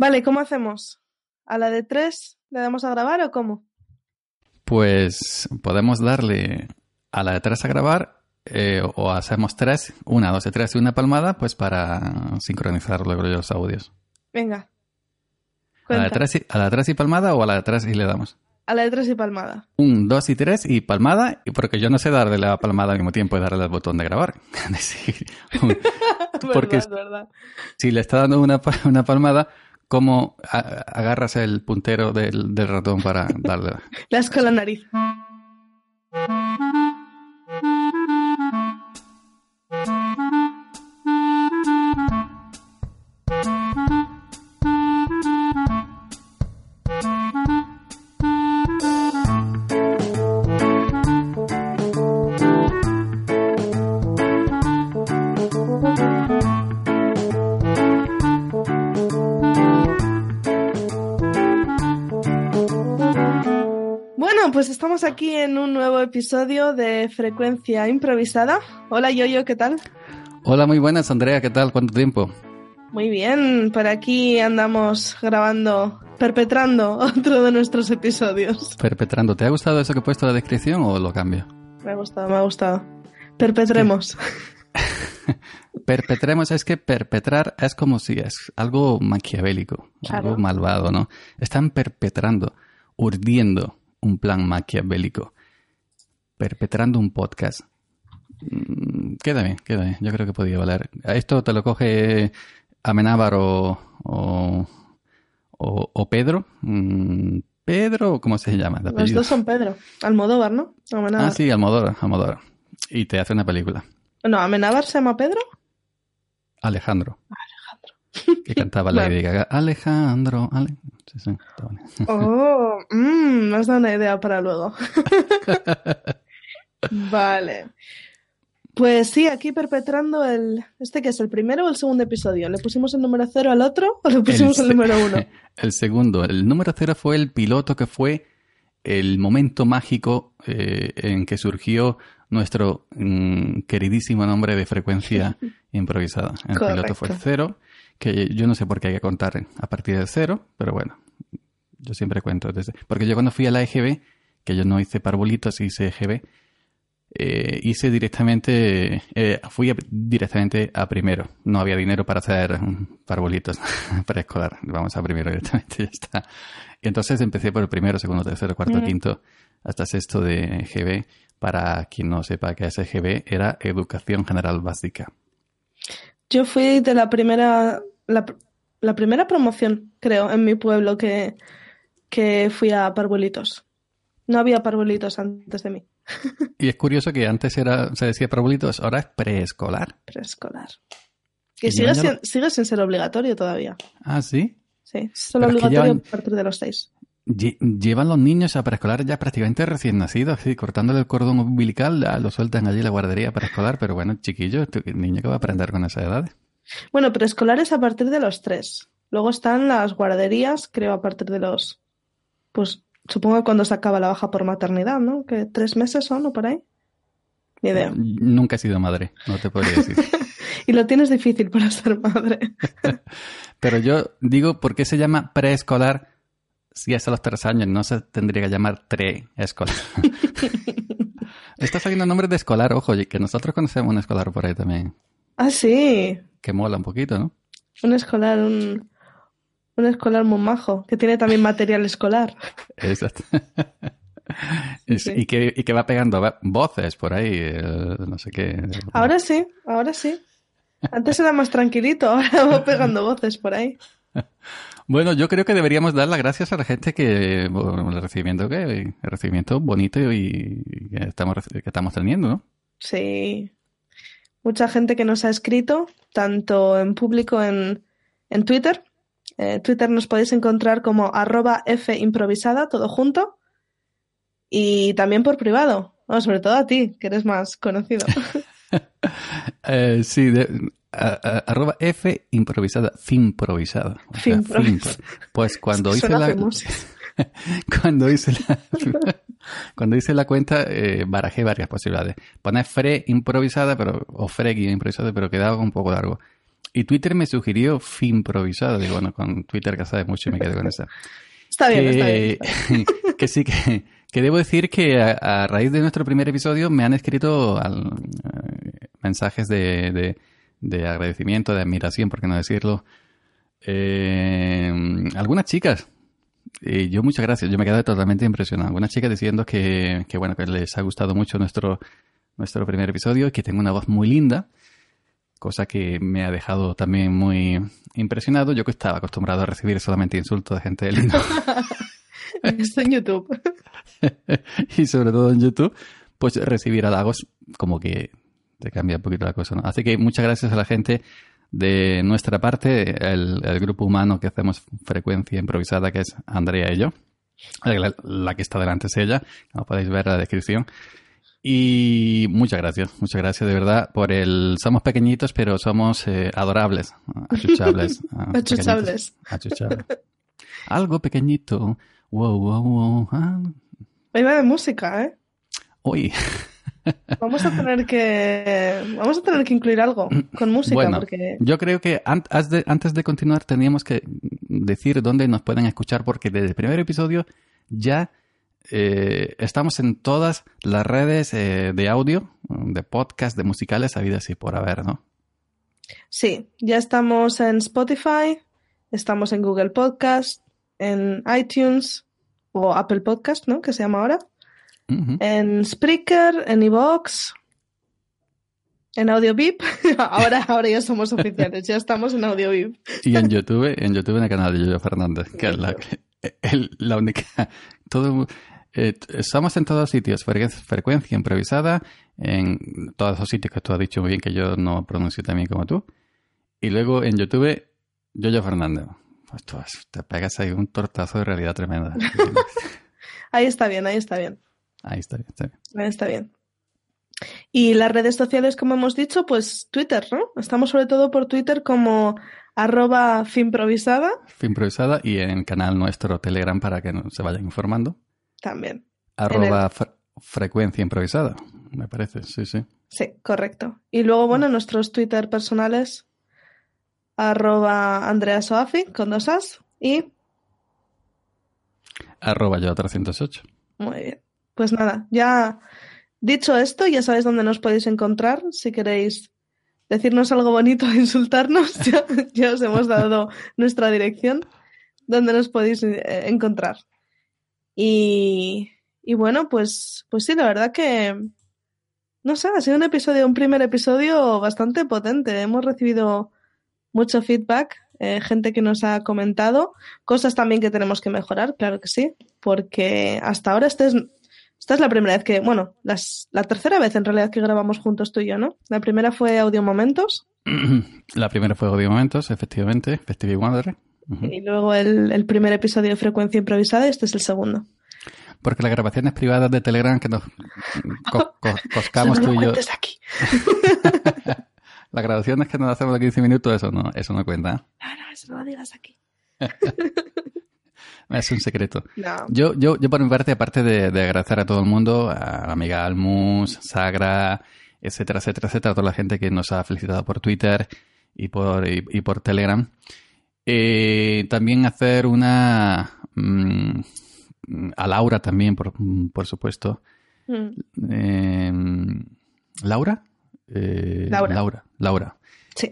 Vale, ¿cómo hacemos? ¿A la de tres le damos a grabar o cómo? Pues podemos darle a la de tres a grabar eh, o hacemos tres, una, dos y tres y una palmada, pues para sincronizar luego los audios. Venga. ¿A la, de tres y, ¿A la de tres y palmada o a la de tres y le damos? A la de tres y palmada. Un, dos y tres y palmada, y porque yo no sé darle la palmada al mismo tiempo y darle al botón de grabar. Porque- verdad, verdad. si le está dando una, una palmada, ¿cómo agarras el puntero del, ratón para darle? Le das con la nariz. Episodio de Frecuencia Improvisada. Hola Yoyo, ¿qué tal? Hola, muy buenas, Andrea, ¿qué tal? ¿Cuánto tiempo? Muy bien, por aquí andamos grabando, perpetrando otro de nuestros episodios. Perpetrando. ¿Te ha gustado eso que he puesto en la descripción o lo cambio? Me ha gustado, me ha gustado. Perpetremos. Perpetremos, es que perpetrar es como si es algo maquiavélico, Claro. algo malvado, ¿no? Están perpetrando, urdiendo un plan maquiavélico, perpetrando un podcast. Mm, Queda bien, queda bien. Yo creo que podía valer. Esto te lo coge Amenábar o, o, o- o Pedro. Mm, Pedro, ¿cómo se llama? Los dos son Pedro. Almodóvar, ¿no? Amenábar. Ah, sí, Almodóvar, Almodóvar. Y te hace una película. No, Amenábar se llama Pedro. Alejandro. Que cantaba. Lady Gaga. Alejandro. Ale... Sí, sí, está bueno. Oh, mm, me has dado una idea para luego. vale. Pues sí, aquí perpetrando el... ¿Este que es el primero o el segundo episodio? ¿Le pusimos el número cero al otro o le pusimos el, número uno? El segundo. El número cero fue el piloto que fue el momento mágico eh, en que surgió nuestro mm, queridísimo nombre de frecuencia improvisada. El piloto fue el cero, que yo no sé por qué hay que contar a partir del cero, pero bueno, yo siempre cuento desde... Porque yo cuando fui a la EGB, que yo no hice parbolitos, hice EGB, eh, hice directamente, eh, fui a- directamente a primero. No había dinero para hacer parbolitos preescolar. Vamos a primero directamente, ya está. Y entonces empecé por el primero, segundo, tercero, cuarto, quinto, hasta sexto de GB. Para quien no sepa qué es EGB, era Educación General Básica. Yo fui de la primera, la, la primera promoción, creo, en mi pueblo que, que fui a Parvuelitos. No había Parvuelitos antes de mí, Y es curioso que antes era, se decía parbolitos, ahora es preescolar. preescolar. Que sigue, sin, sigue sin ser obligatorio todavía. Ah, sí. Sí, solo Pero obligatorio llevan- a partir de los seis. Lle- Llevan los niños a preescolar ya prácticamente recién nacidos, así, cortándole el cordón umbilical, lo sueltan allí en la guardería preescolar, pero bueno, chiquillo, ¿tú- ¿el niño que va a aprender con esa edad? Bueno, preescolar es a partir de los tres. Luego están las guarderías, creo, a partir de los. Pues supongo que cuando se acaba la baja por maternidad, ¿no? Que tres meses son o por ahí. Ni idea. Nunca he sido madre, no te podría decir. Y lo tienes difícil para ser madre. Pero yo digo, ¿por qué se llama preescolar si es a los tres años? No se tendría que llamar tre-escolar. Está saliendo nombre de escolar, ojo, y que nosotros conocemos un escolar por ahí también, Ah, sí. que mola un poquito, ¿no? Un escolar, un, un escolar muy majo, que tiene también material escolar. Exacto. Sí. y, que, y que va pegando voces por ahí, eh, no sé qué. Ahora sí, ahora sí. Antes era más tranquilito, ahora va pegando voces por ahí. Bueno, yo creo que deberíamos dar las gracias a la gente que, bueno, el recibimiento que, el recibimiento bonito y, y que estamos, que estamos teniendo, ¿no? Sí. Mucha gente que nos ha escrito, tanto en público en, en Twitter. Eh, Twitter nos podéis encontrar como arroba F improvisada, todo junto. Y también por privado. Bueno, sobre todo a ti, que eres más conocido. Eh, sí, de- a- a- arroba F improvisada, finprovisada. O sea, Finprovisada. fin- Pues cuando hice la, cuando hice la, cuando hice la cuenta, eh, barajé varias posibilidades. Poner fre improvisada, pero, o fregi improvisada, pero quedaba un poco largo. Y Twitter me sugirió fin improvisado. Digo, bueno, con Twitter que sabe mucho y me quedé con esa. Está bien, está bien. que sí, que, que debo decir que a, a raíz de nuestro primer episodio me han escrito al- eh, mensajes de, de, de agradecimiento, de admiración, por qué no decirlo. Eh, algunas chicas, y yo muchas gracias, yo me quedé totalmente impresionado. Algunas chicas diciendo que, que bueno, que les ha gustado mucho nuestro, nuestro primer episodio y que tengo una voz muy linda, cosa que me ha dejado también muy impresionado. Yo que estaba acostumbrado a recibir solamente insultos de gente linda. Está en YouTube. y sobre todo en YouTube, pues recibir halagos como que te cambia un poquito la cosa, ¿no? Así que muchas gracias a la gente de nuestra parte, el, el grupo humano que hacemos frecuencia improvisada, que es Andrea y yo. La, la que está delante es ella, como podéis ver en la descripción. Y muchas gracias, muchas gracias de verdad por el... Somos pequeñitos, pero somos eh, adorables, achuchables. ah, Achuchables. achuchables. Algo pequeñito. Wow, wow, wow. ah, Hoy va de música, ¿eh? Uy, Vamos a tener que vamos a tener que incluir algo con música Bueno, porque yo creo que an- has de- antes de continuar teníamos que decir dónde nos pueden escuchar porque desde el primer episodio ya eh, estamos en todas las redes eh, de audio, de podcast, de musicales, habidas y por haber, ¿no? sí, ya estamos en Spotify, estamos en Google Podcast, en iTunes o Apple Podcast, ¿no? Que se llama ahora, en Spreaker, en iVoox, en AudioBeep. ahora ahora ya somos oficiales, ya estamos en AudioBeep. Y en YouTube, en YouTube en el canal de Yoyo Fernández, que es la, el- la única... Todo, eh, estamos en todos sitios, fre- frecuencia improvisada, en todos esos sitios que tú has dicho muy bien que yo no pronuncio tan bien como tú. Y luego en YouTube, Yoyo Fernández. Pues tú te pegas ahí un tortazo de realidad tremenda. Ahí está bien, ahí está bien. Ahí está, está bien. Ahí está bien. Y las redes sociales, como hemos dicho, pues Twitter, ¿no? Estamos sobre todo por Twitter como arroba finprovisada Fue improvisada y en el canal nuestro Telegram para que se vayan informando. También. Arroba fre- frecuencia improvisada, me parece, sí, sí. Sí, correcto. Y luego, bueno, nuestros Twitter personales, arroba Andrea Soafi, con dos as, y Arroba yo 308. muy bien. Pues nada, ya dicho esto, ya sabéis dónde nos podéis encontrar. Si queréis decirnos algo bonito o insultarnos, ya, ya os hemos dado nuestra dirección, donde nos podéis eh, encontrar. Y, y bueno, pues, pues sí, la verdad que, no sé, ha sido un episodio, un primer episodio bastante potente. Hemos recibido mucho feedback, eh, gente que nos ha comentado, cosas también que tenemos que mejorar, claro que sí, porque hasta ahora este es, esta es la primera vez que, bueno, las, la tercera vez en realidad que grabamos juntos tú y yo, ¿no? La primera fue Audio Momentos La primera fue Audio Momentos, efectivamente, Festive Y luego el, el primer episodio de Frecuencia Improvisada y este es el segundo. Porque las grabaciones privadas de Telegram que nos co- co- coscamos tú y yo, aquí. las grabaciones que nos hacemos de 15 minutos, eso no, eso no cuenta. No, no, eso no lo digas aquí. Es un secreto. No. Yo, yo, yo por mi parte, aparte de, de agradecer a todo el mundo, a la amiga Almus, Sagra, etcétera, etcétera, etcétera, a toda la gente que nos ha felicitado por Twitter y por, y, y por Telegram. Eh, también hacer una... mm, a Laura también, por, por supuesto. Mm, Eh, ¿Laura? Eh, Laura. Laura. Laura. Sí,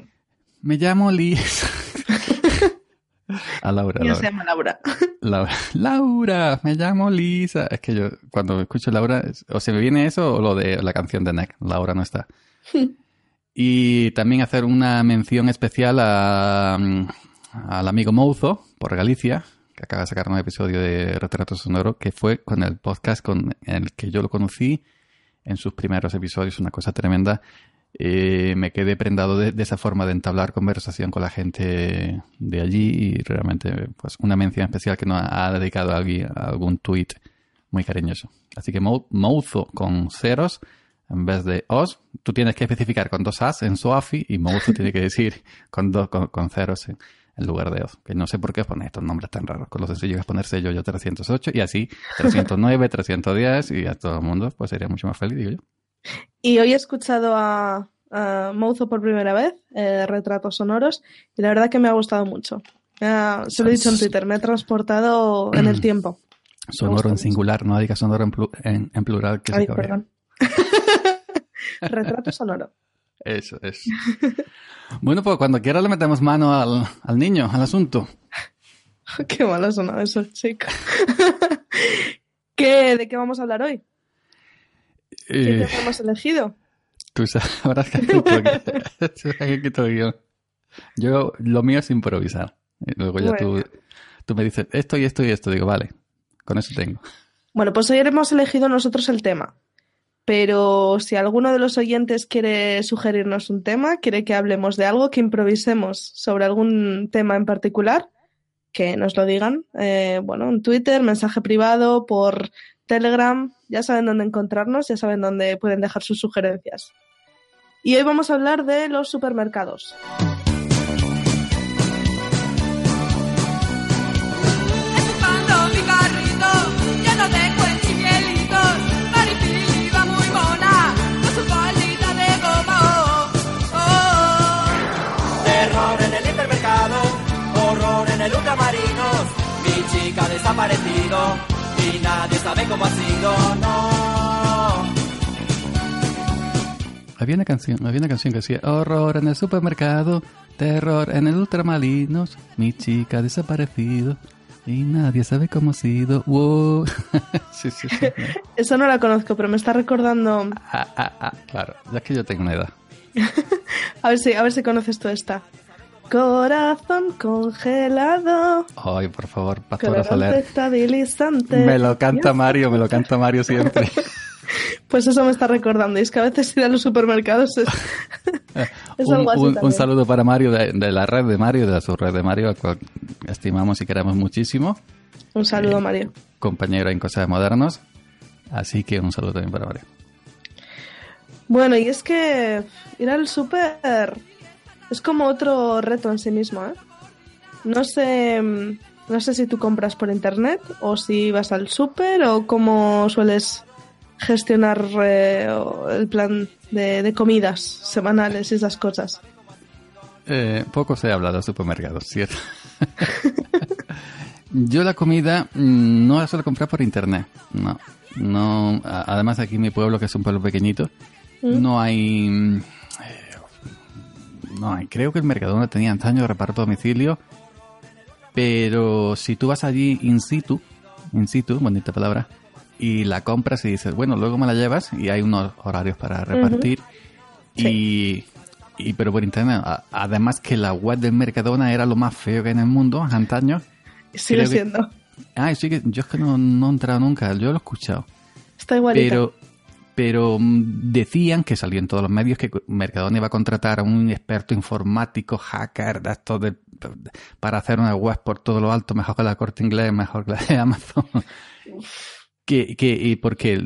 Me llamo Liz. a Laura. yo Laura. se llama Laura. Laura, Laura, me llamo Lisa. Es que yo cuando escucho Laura, o se me viene eso o lo de la canción de Neck. Laura no está. y también hacer una mención especial a, mm, al amigo Mouzo por Galicia, que acaba de sacar un episodio de Retrato Sonoro, que fue con el podcast con el que yo lo conocí en sus primeros episodios, una cosa tremenda. Eh, me quedé prendado de, de esa forma de entablar conversación con la gente de allí y realmente pues una mención especial que nos ha dedicado a alguien, a algún tweet muy cariñoso. Así que Mou- Mouzo con ceros en vez de os, tú tienes que especificar con dos as en Soafi y Mouzo tiene que decir con, dos con, con ceros en, en lugar de os. Que no sé por qué poner estos nombres tan raros. Con lo sencillo es ponerse yo, yo 308 y así 309, 310 y a todo el mundo pues sería mucho más feliz, digo yo. Y hoy he escuchado a, Mouzo por primera vez, eh, retratos sonoros, y la verdad que me ha gustado mucho. Se lo he dicho en Twitter, me ha transportado en el tiempo. Sonoro en singular, no digas sonoro en, plu en, en, plural. Que Ay, se perdón. Retrato sonoro. Eso es. bueno, pues cuando quiera le metemos mano al, al niño, al asunto. Qué malo ha sonado eso, chico. ¿Qué, ¿De qué vamos a hablar hoy? ¿Qué Eh, hemos elegido? tú sabrás que que quito el guion. Yo, lo mío es improvisar. Luego ya Bueno. tú, tú me dices esto y esto y esto. Digo, vale, con eso tengo. Bueno, pues hoy hemos elegido nosotros el tema. Pero si alguno de los oyentes quiere sugerirnos un tema, quiere que hablemos de algo, que improvisemos sobre algún tema en particular, que nos lo digan. Eh, bueno, en Twitter, mensaje privado, por Telegram, ya saben dónde encontrarnos, ya saben dónde pueden dejar sus sugerencias. Y hoy vamos a hablar de los supermercados. Chica ha desaparecido y nadie sabe cómo ha sido, no. Había una canción, había una canción que decía horror en el supermercado, terror en el ultramalinos, mi chica ha desaparecido y nadie sabe cómo ha sido. Wow. sí, sí, sí. Eso no la conozco, pero me está recordando. Ah, ah, ah, claro, ya es que yo tengo una edad. A ver si, a ver si conoces tú esta. Corazón congelado. Ay, por favor, Pastora Soler. estabilizante. Me lo canta Mario, me lo canta Mario siempre. Pues eso me está recordando. Y es que a veces ir a los supermercados es, es un, algo así un- saludo para Mario de, de la red de Mario, de la subred de Mario, a cual estimamos y queremos muchísimo. Un saludo, Mario. Compañero en Cosas Modernos. Así que un saludo también para Mario. Bueno, y es que ir al súper es como otro reto en sí mismo, ¿eh? No sé, mm, no sé si tú compras por internet o si vas al súper o cómo sueles gestionar eh, el plan de, de comidas semanales y esas cosas. Eh, poco se habla de los supermercados, ¿cierto? Yo la comida mm, no la suelo comprar por internet. No. no además aquí en mi pueblo, que es un pueblo pequeñito, no hay... mm, eh, No. Creo que el Mercadona tenía antaño reparto a domicilio, pero si tú vas allí in situ, in situ, bonita palabra, y la compras y dices, bueno, luego me la llevas y hay unos horarios para repartir. Y, y pero por internet, además que la web del Mercadona era lo más feo que hay en el mundo, antaño. Sigue Creo que- siendo. Ay, sí que yo es que no, no he entrado nunca, yo lo he escuchado. Está igualita. Pero, pero mm, decían que salió en todos los medios que Mercadona iba a contratar a un experto informático, hacker, de estos de, para hacer una web por todo lo alto, mejor que la corte inglés, mejor que la de Amazon. Que, que, y porque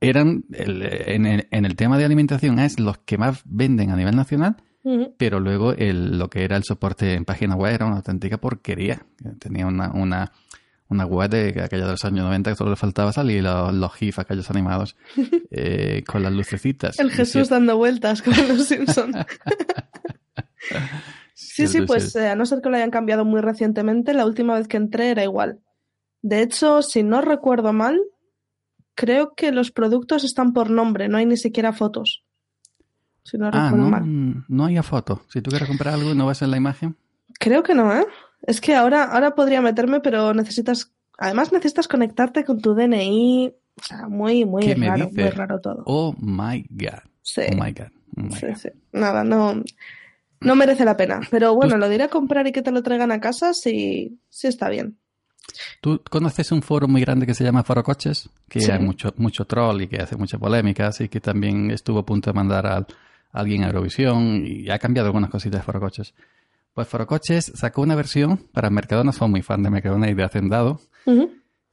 eran, el- en, el, en el tema de alimentación, es los que más venden a nivel nacional, pero luego el, lo que era el soporte en página web era una auténtica porquería. Tenía una, una, una web de aquella de los años 90 que solo le faltaba salir los, los GIF, aquellos animados, eh, con las lucecitas. El Jesús dando vueltas con los Simpsons. Sí, sí, pues eh, a no ser que lo hayan cambiado muy recientemente, la última vez que entré era igual. De hecho, si no recuerdo mal, creo que los productos están por nombre, no hay ni siquiera fotos. Si no Ah, recuerdo no, mal. no hay foto. Si tú quieres comprar algo y no vas en la imagen. Creo que no, ¿eh? Es que ahora, ahora podría meterme, pero necesitas. Además, necesitas conectarte con tu DNI. O sea, muy, muy ¿Qué me raro, muy raro todo. Oh my god. Sí. Oh my god. Oh my Sí, god. sí. Nada, no, no merece la pena. Pero bueno, lo de ir a comprar y que te lo traigan a casa sí, sí está bien. ¿Tú conoces un foro muy grande que se llama Foro Coches? Que Sí. hay mucho, mucho troll y que hace mucha polémica, así que también estuvo a punto de mandar a alguien a Eurovisión y ha cambiado algunas cositas de Foro Coches. Pues Foro Coches sacó una versión para Mercadona, soy muy fan de Mercadona y de Hacendado.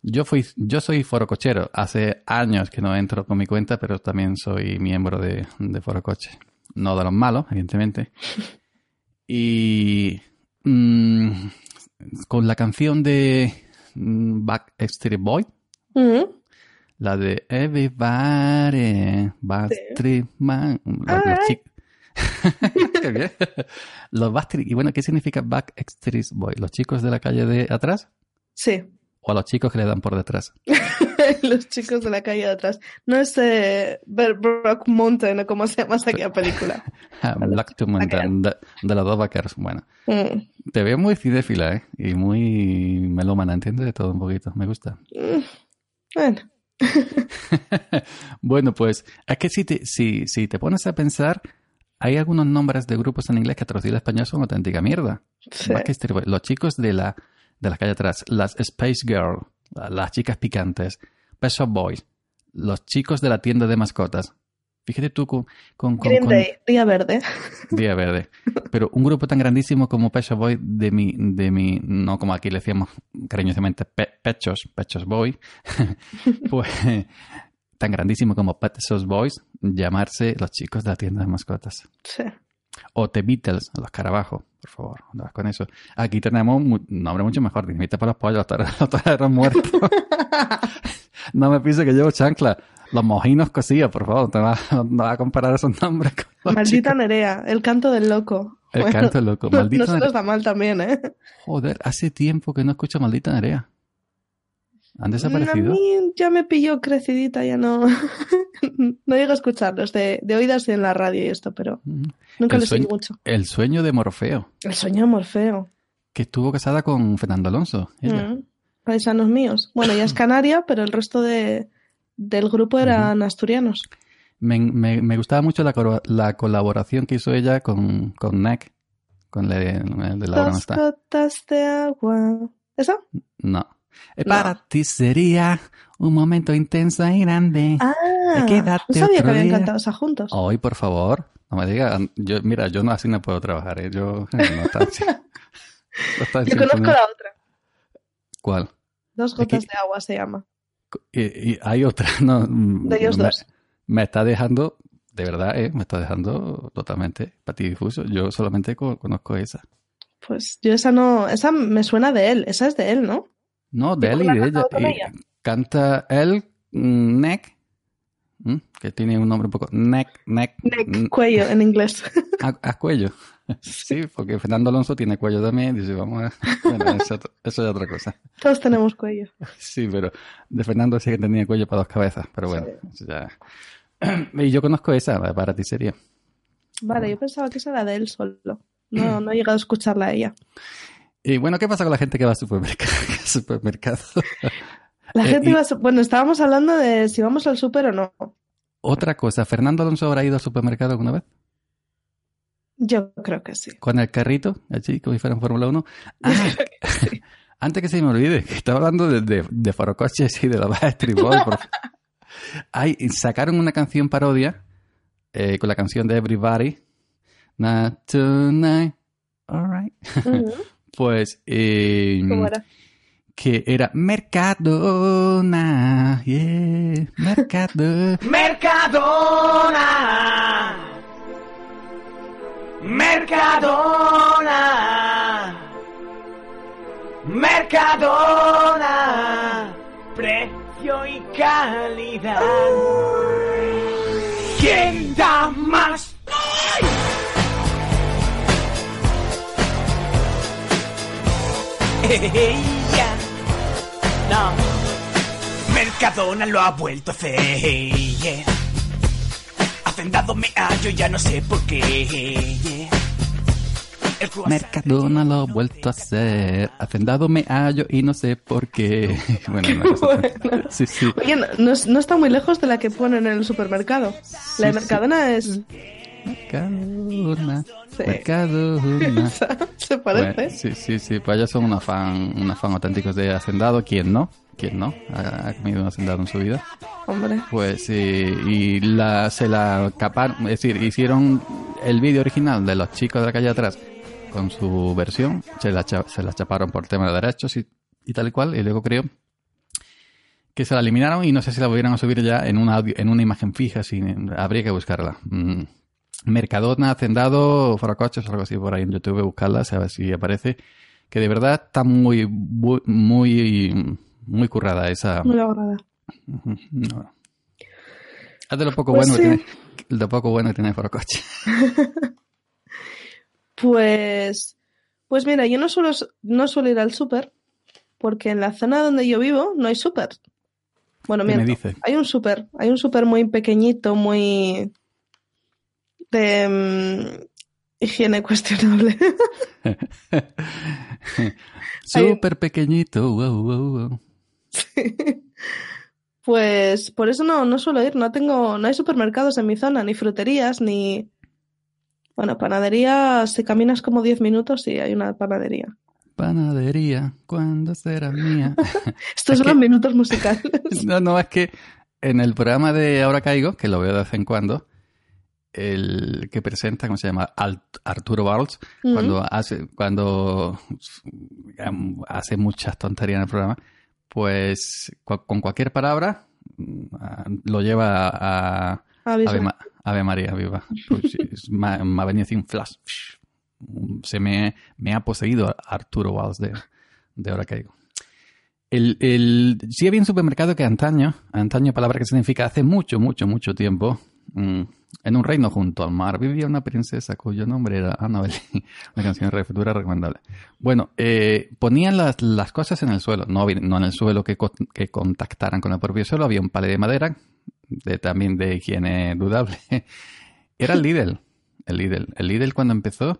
Yo fui, yo soy Foro Cochero. Hace años que no entro con mi cuenta, pero también soy miembro de, de Foro Coches. No de los malos, evidentemente. Y mm, con la canción de mm, Backstreet Boy, la de Everybody, Backstreet Man, los, Ah. Qué bien. Los Backstreet, y bueno, ¿qué significa Backstreet Boy? ¿Los chicos de la calle de atrás? Sí, ¿O a los chicos que le dan por detrás? los chicos de la calle de atrás. No es eh, Brock Mountain o como se llama esa aquella película. Black to Mountain, de, de los dos vaqueros. Bueno, Mm, te veo muy cinéfila, ¿eh? Y muy melómana, ¿entiendes? De todo un poquito. Me gusta. mm, Bueno, bueno, pues es que si te, si, si te pones a pensar, hay algunos nombres de grupos en inglés que traducido al español son auténtica mierda. sí. Boys, los chicos de la, de la calle atrás, las Space Girl, la- las chicas picantes, Pet Shop Boys, los chicos de la tienda de mascotas. Fíjate tú con, con, con- Green con- Day, Día Verde. Día Verde. Pero un grupo tan grandísimo como Pet Shop Boy de mi, de mi, no como aquí le decíamos cariñosamente Pe- Pechos, Pechos Boy, pues tan grandísimo como Pet Shop Boys, llamarse los chicos de la tienda de mascotas. Sí. O The Beatles, los Carabajos, por favor, no vas con eso. Aquí tenemos un nombre mucho mejor, Dinamita para los pollos, los toreros- muertos. no me piense que llevo chancla. Los mojinos cocidos, por favor, no vas, no vas a comparar esos nombres con los Maldita chicos. Nerea, el canto del loco. El Bueno, canto del loco. Maldita no se nos Nerea. da mal también, ¿eh? Joder, hace tiempo que no escucho Maldita Nerea. ¿Han A desaparecido? mí ya me pilló crecidita, ya no. no llego a escucharlos de, de oídas en la radio y esto, pero nunca les sueño- mucho. El sueño de Morfeo, El sueño de Morfeo. que estuvo casada con Fernando Alonso. ella. Mm. Paisanos míos. Bueno, ella es canaria, pero el resto de, del grupo eran asturianos. Me, me- me gustaba mucho la, la colaboración que hizo ella con, con Neck, con el, de la hora no está. de agua. ¿Esa? No. Eh, No. Para ti sería un momento intenso y grande. Ah, Quédate no sabía que habían día. cantado esa juntos. Hoy, por favor, no me digas. Yo, mira, yo no, así no puedo trabajar. ¿eh? Yo eh, no Yo conozco la otra. ¿Cuál? Dos Aquí- gotas de agua se llama. Y, y hay otra, no. De ellos me, dos. Me está dejando, de verdad, ¿eh? me está dejando totalmente patidifuso. Yo solamente co- conozco esa. Pues yo esa no. Esa me suena de él. Esa es de él, ¿no? No, de ¿Y él y de ella. Y ella? Canta él, Neck, mm, que tiene un nombre un poco. Neck, Neck, Neck, cuello en inglés. a, a cuello. Sí, porque Fernando Alonso tiene cuello también. Dice, vamos a. Bueno, eso, eso es otra cosa. Todos tenemos cuello. Sí, pero de Fernando sí que tenía cuello para dos cabezas. Pero bueno, ya. Y yo conozco esa, para ti sería. Vale, yo pensaba que esa era de él solo. No, no he llegado a escucharla a ella. Y bueno, ¿qué pasa con la gente que va al supermercado? La Eh, gente a su- Bueno, estábamos hablando de si vamos al súper o no. Otra cosa, ¿Fernando Alonso habrá ido al supermercado alguna vez? Yo creo que sí. Con el carrito, allí, como si fuera en Fórmula 1. Ah, antes que se me olvide, que estaba hablando de, de, de forocoches y de la por fa- Ay, sacaron una canción parodia eh, con la canción de Everybody. Not tonight, alright. Pues, eh, ¿Cómo era? que era Mercadona, yeah, Mercadona. Mercadona. Mercadona. Mercadona. Precio y calidad. ¿Quién da más? No. Mercadona lo ha vuelto a hacer. yeah. Hacendado me hallo, ya no sé por qué. Mercadona lo ha vuelto a hacer. Hacendado me hallo y no sé por qué. Bueno, Bueno. Sí, sí. Oye, no, no es- no está muy lejos de la que ponen en el supermercado. La de Sí, Mercadona es. Mercadona. Sí. Se parece. Bueno, sí, sí, sí. Pues ellos son unos fan, unos fan auténticos de Hacendado. ¿Quién no? ¿Quién no? Ha, ha comido un Hacendado en su vida. Hombre. Pues sí, y la, se la caparon, es decir, hicieron el vídeo original de los chicos de la calle atrás con su versión, se la, se la chaparon por tema de derechos y, y tal y cual, y luego creo que se la eliminaron y no sé si la volvieron a subir ya en una, audio- en una imagen fija, si, habría que buscarla. Mm. Mercadona, Hacendado, Faracoches o algo así por ahí en YouTube, buscarla, a ver si aparece. Que de verdad está muy, muy, muy currada esa, Muy lograda. No. Haz de lo poco Pues bueno sí. que, tiene, lo poco bueno que tiene Forocoche. Pues, pues mira, yo no suelo, no suelo ir al súper porque en la zona donde yo vivo no hay súper. Bueno, ¿Qué me miento, dices? hay un súper, hay un súper muy pequeñito, muy de mm, higiene cuestionable. Súper pequeñito. wow, wow, wow. Pues por eso no, no suelo ir, no tengo, no hay supermercados en mi zona, ni fruterías, ni bueno, panadería, si caminas como 10 minutos, sí, hay una panadería. Panadería, ¿cuándo será mía? Estos Es son que- los minutos musicales. No, no, es que en el programa de Ahora Caigo, que lo veo de vez en cuando, el que presenta, ¿cómo se llama? Arturo Valls, cuando hace, cuando hace muchas tonterías en el programa, pues con cualquier palabra mm, lo lleva a. Ave, Ma- Ave María, viva. Pues me, me ha venido así un flash. Se me, me ha poseído Arturo Valls de, de Ahora Caigo. El, el, sí había un supermercado que antaño, antaño palabra que significa hace mucho, mucho, mucho tiempo, en un reino junto al mar vivía una princesa cuyo nombre era Annabelle. Una canción de futura recomendable. Bueno, eh, ponían las, las cosas en el suelo, no, no en el suelo que, que contactaran con el propio suelo, había un palé de madera, de, también de higiene dudable. Era el Lidl, el Lidl. El Lidl cuando empezó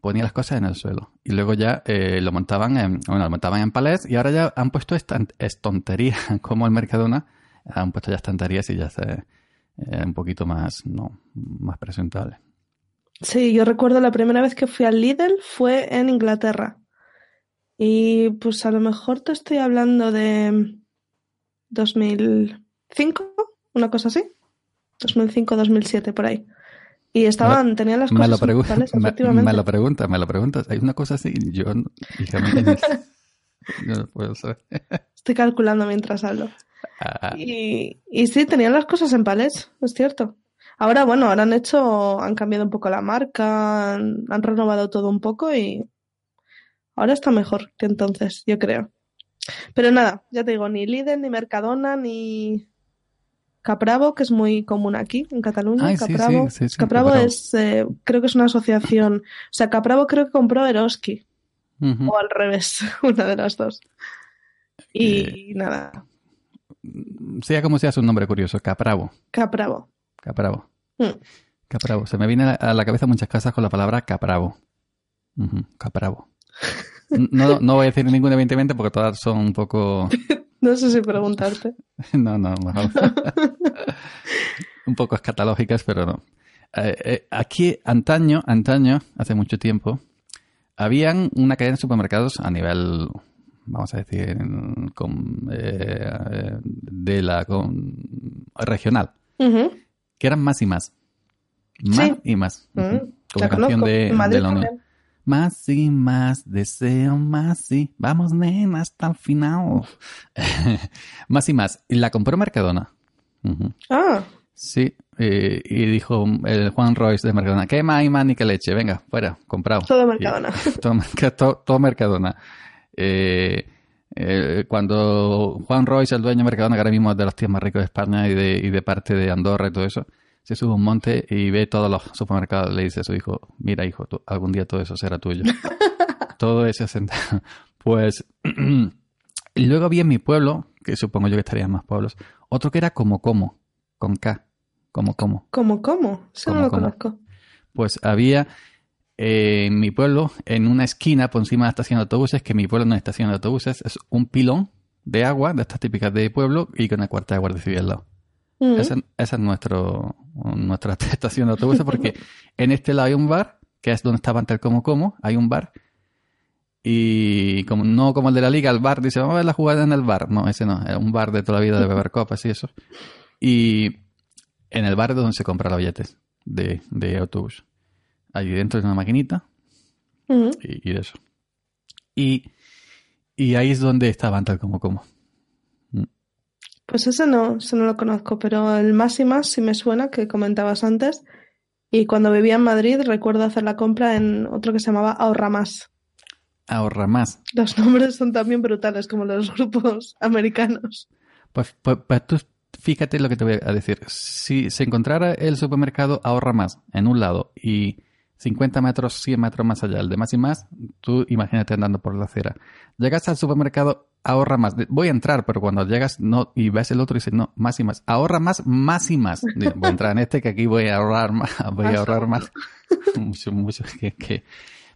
ponía las cosas en el suelo y luego ya eh, lo montaban en, bueno, lo montaban en palés y ahora ya han puesto estantería como el Mercadona, han puesto ya estanterías y ya se eh, un poquito más, no, más presentable. Sí, yo recuerdo la primera vez que fui al Lidl fue en Inglaterra. Y pues a lo mejor te estoy hablando de 2005, una cosa así. 2005, 2007, por ahí. Y estaban, tenían las Me cosas lo, me, me lo preguntas, me lo preguntas. Hay una cosa así, yo, yo no puedo saber. Estoy calculando mientras hablo. Ah, Y, y sí, tenían las cosas en palés, es cierto. Ahora, bueno, ahora han hecho, han cambiado un poco la marca, han, han renovado todo un poco y ahora está mejor que entonces, yo creo. Pero nada, ya te digo, ni Lidl, ni Mercadona, ni Capravo, que es muy común aquí en Cataluña. Ay, sí, Capravo, sí, sí, Capravo Capravo. es, eh, creo que es una asociación. O sea, Capravo creo que compró Eroski, o al revés, una de las dos. Y Eh, nada, Sea como sea su nombre curioso, Capravo. Capravo. Capravo. Mm. Capravo. Se me viene a la- cabeza muchas cosas con la palabra capravo. Ujú, Capravo. No, no voy a decir ninguna, evidentemente, porque todas son un poco. No sé si preguntarte. No, no, mejor. un poco escatológicas, pero no. Eh, eh, aquí, antaño, antaño, hace mucho tiempo, habían una cadena de supermercados a nivel, vamos a decir, con, eh, de la con- regional, que eran más y más. Más Sí. y más. Ujú. Como la canción conozco. de, En Madrid de la Unión. también. Más y más, deseo más y vamos, nena, hasta el final. más y más. Y la compró Mercadona. Ah, Sí, eh, y dijo el Juan Royce de Mercadona, ¿qué más y más ni que leche? Venga, fuera, comprado. todo Mercadona. Y- todo Mercadona. Eh, eh, cuando Juan Royce, el dueño de Mercadona, que ahora mismo es de los tíos más ricos de España y de, y de parte de Andorra y todo eso, se sube a un monte y ve todos los supermercados, le dice a su hijo, mira hijo, tú- algún día todo eso será tuyo. todo eso sentado. Pues, y luego había en mi pueblo, que supongo yo que estaría en más pueblos, otro que era como como, con K, como como. ¿Cómo, cómo? Eso no ¿Cómo, lo cómo? conozco. Pues había eh, en mi pueblo, en una esquina por encima de la estación de autobuses, que mi pueblo no es estación de autobuses, es un pilón de agua, de estas típicas de pueblo, y con el cuartel de guardia civil al lado. Mm. Esa, esa es nuestro, nuestra estación de autobuses, porque en este lado hay un bar, que es donde estaba antes el Como Como, hay un bar, y como, no como el de la liga, el bar dice, vamos a ver la jugada en el bar. No, ese no, es un bar de toda la vida de beber copas y eso. Y en el bar es donde se compran los billetes de, de autobús. Allí dentro hay una maquinita Mm. y, y de eso. Y, y ahí es donde estaba antes el Como Como. Pues ese no, ese no lo conozco, pero el más y más sí me suena que comentabas antes. Y cuando vivía en Madrid recuerdo hacer la compra en otro que se llamaba Ahorra Más. Ahorra más. Los nombres son también brutales como los grupos americanos. Pues, pues, pues tú fíjate lo que te voy a decir. Si se encontrara el supermercado ahorra más en un lado y 50 metros, 100 metros más allá, el de más y más, tú imagínate andando por la acera. Llegas al supermercado, ahorra más. Voy a entrar, pero cuando llegas no y ves el otro y dices, no, más y más. Ahorra más, más y más. Voy a entrar en este que aquí voy a ahorrar más, voy a ahorrar más. mucho, mucho. Que, que...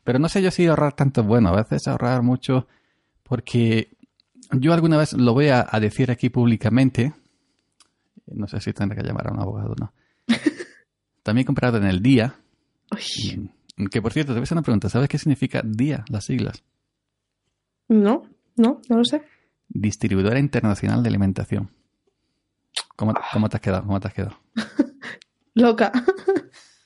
Pero no sé yo si ahorrar tanto es bueno. A veces ahorrar mucho porque yo alguna vez lo voy a, a decir aquí públicamente. No sé si tendré que llamar a un abogado o no. También he comprado en el día. Uy, Que por cierto, te voy a hacer una pregunta. ¿Sabes qué significa día, las siglas? no, no, no lo sé. Distribuidora Internacional de Alimentación. ¿Cómo, cómo te has quedado? ¿Cómo te has quedado? Loca.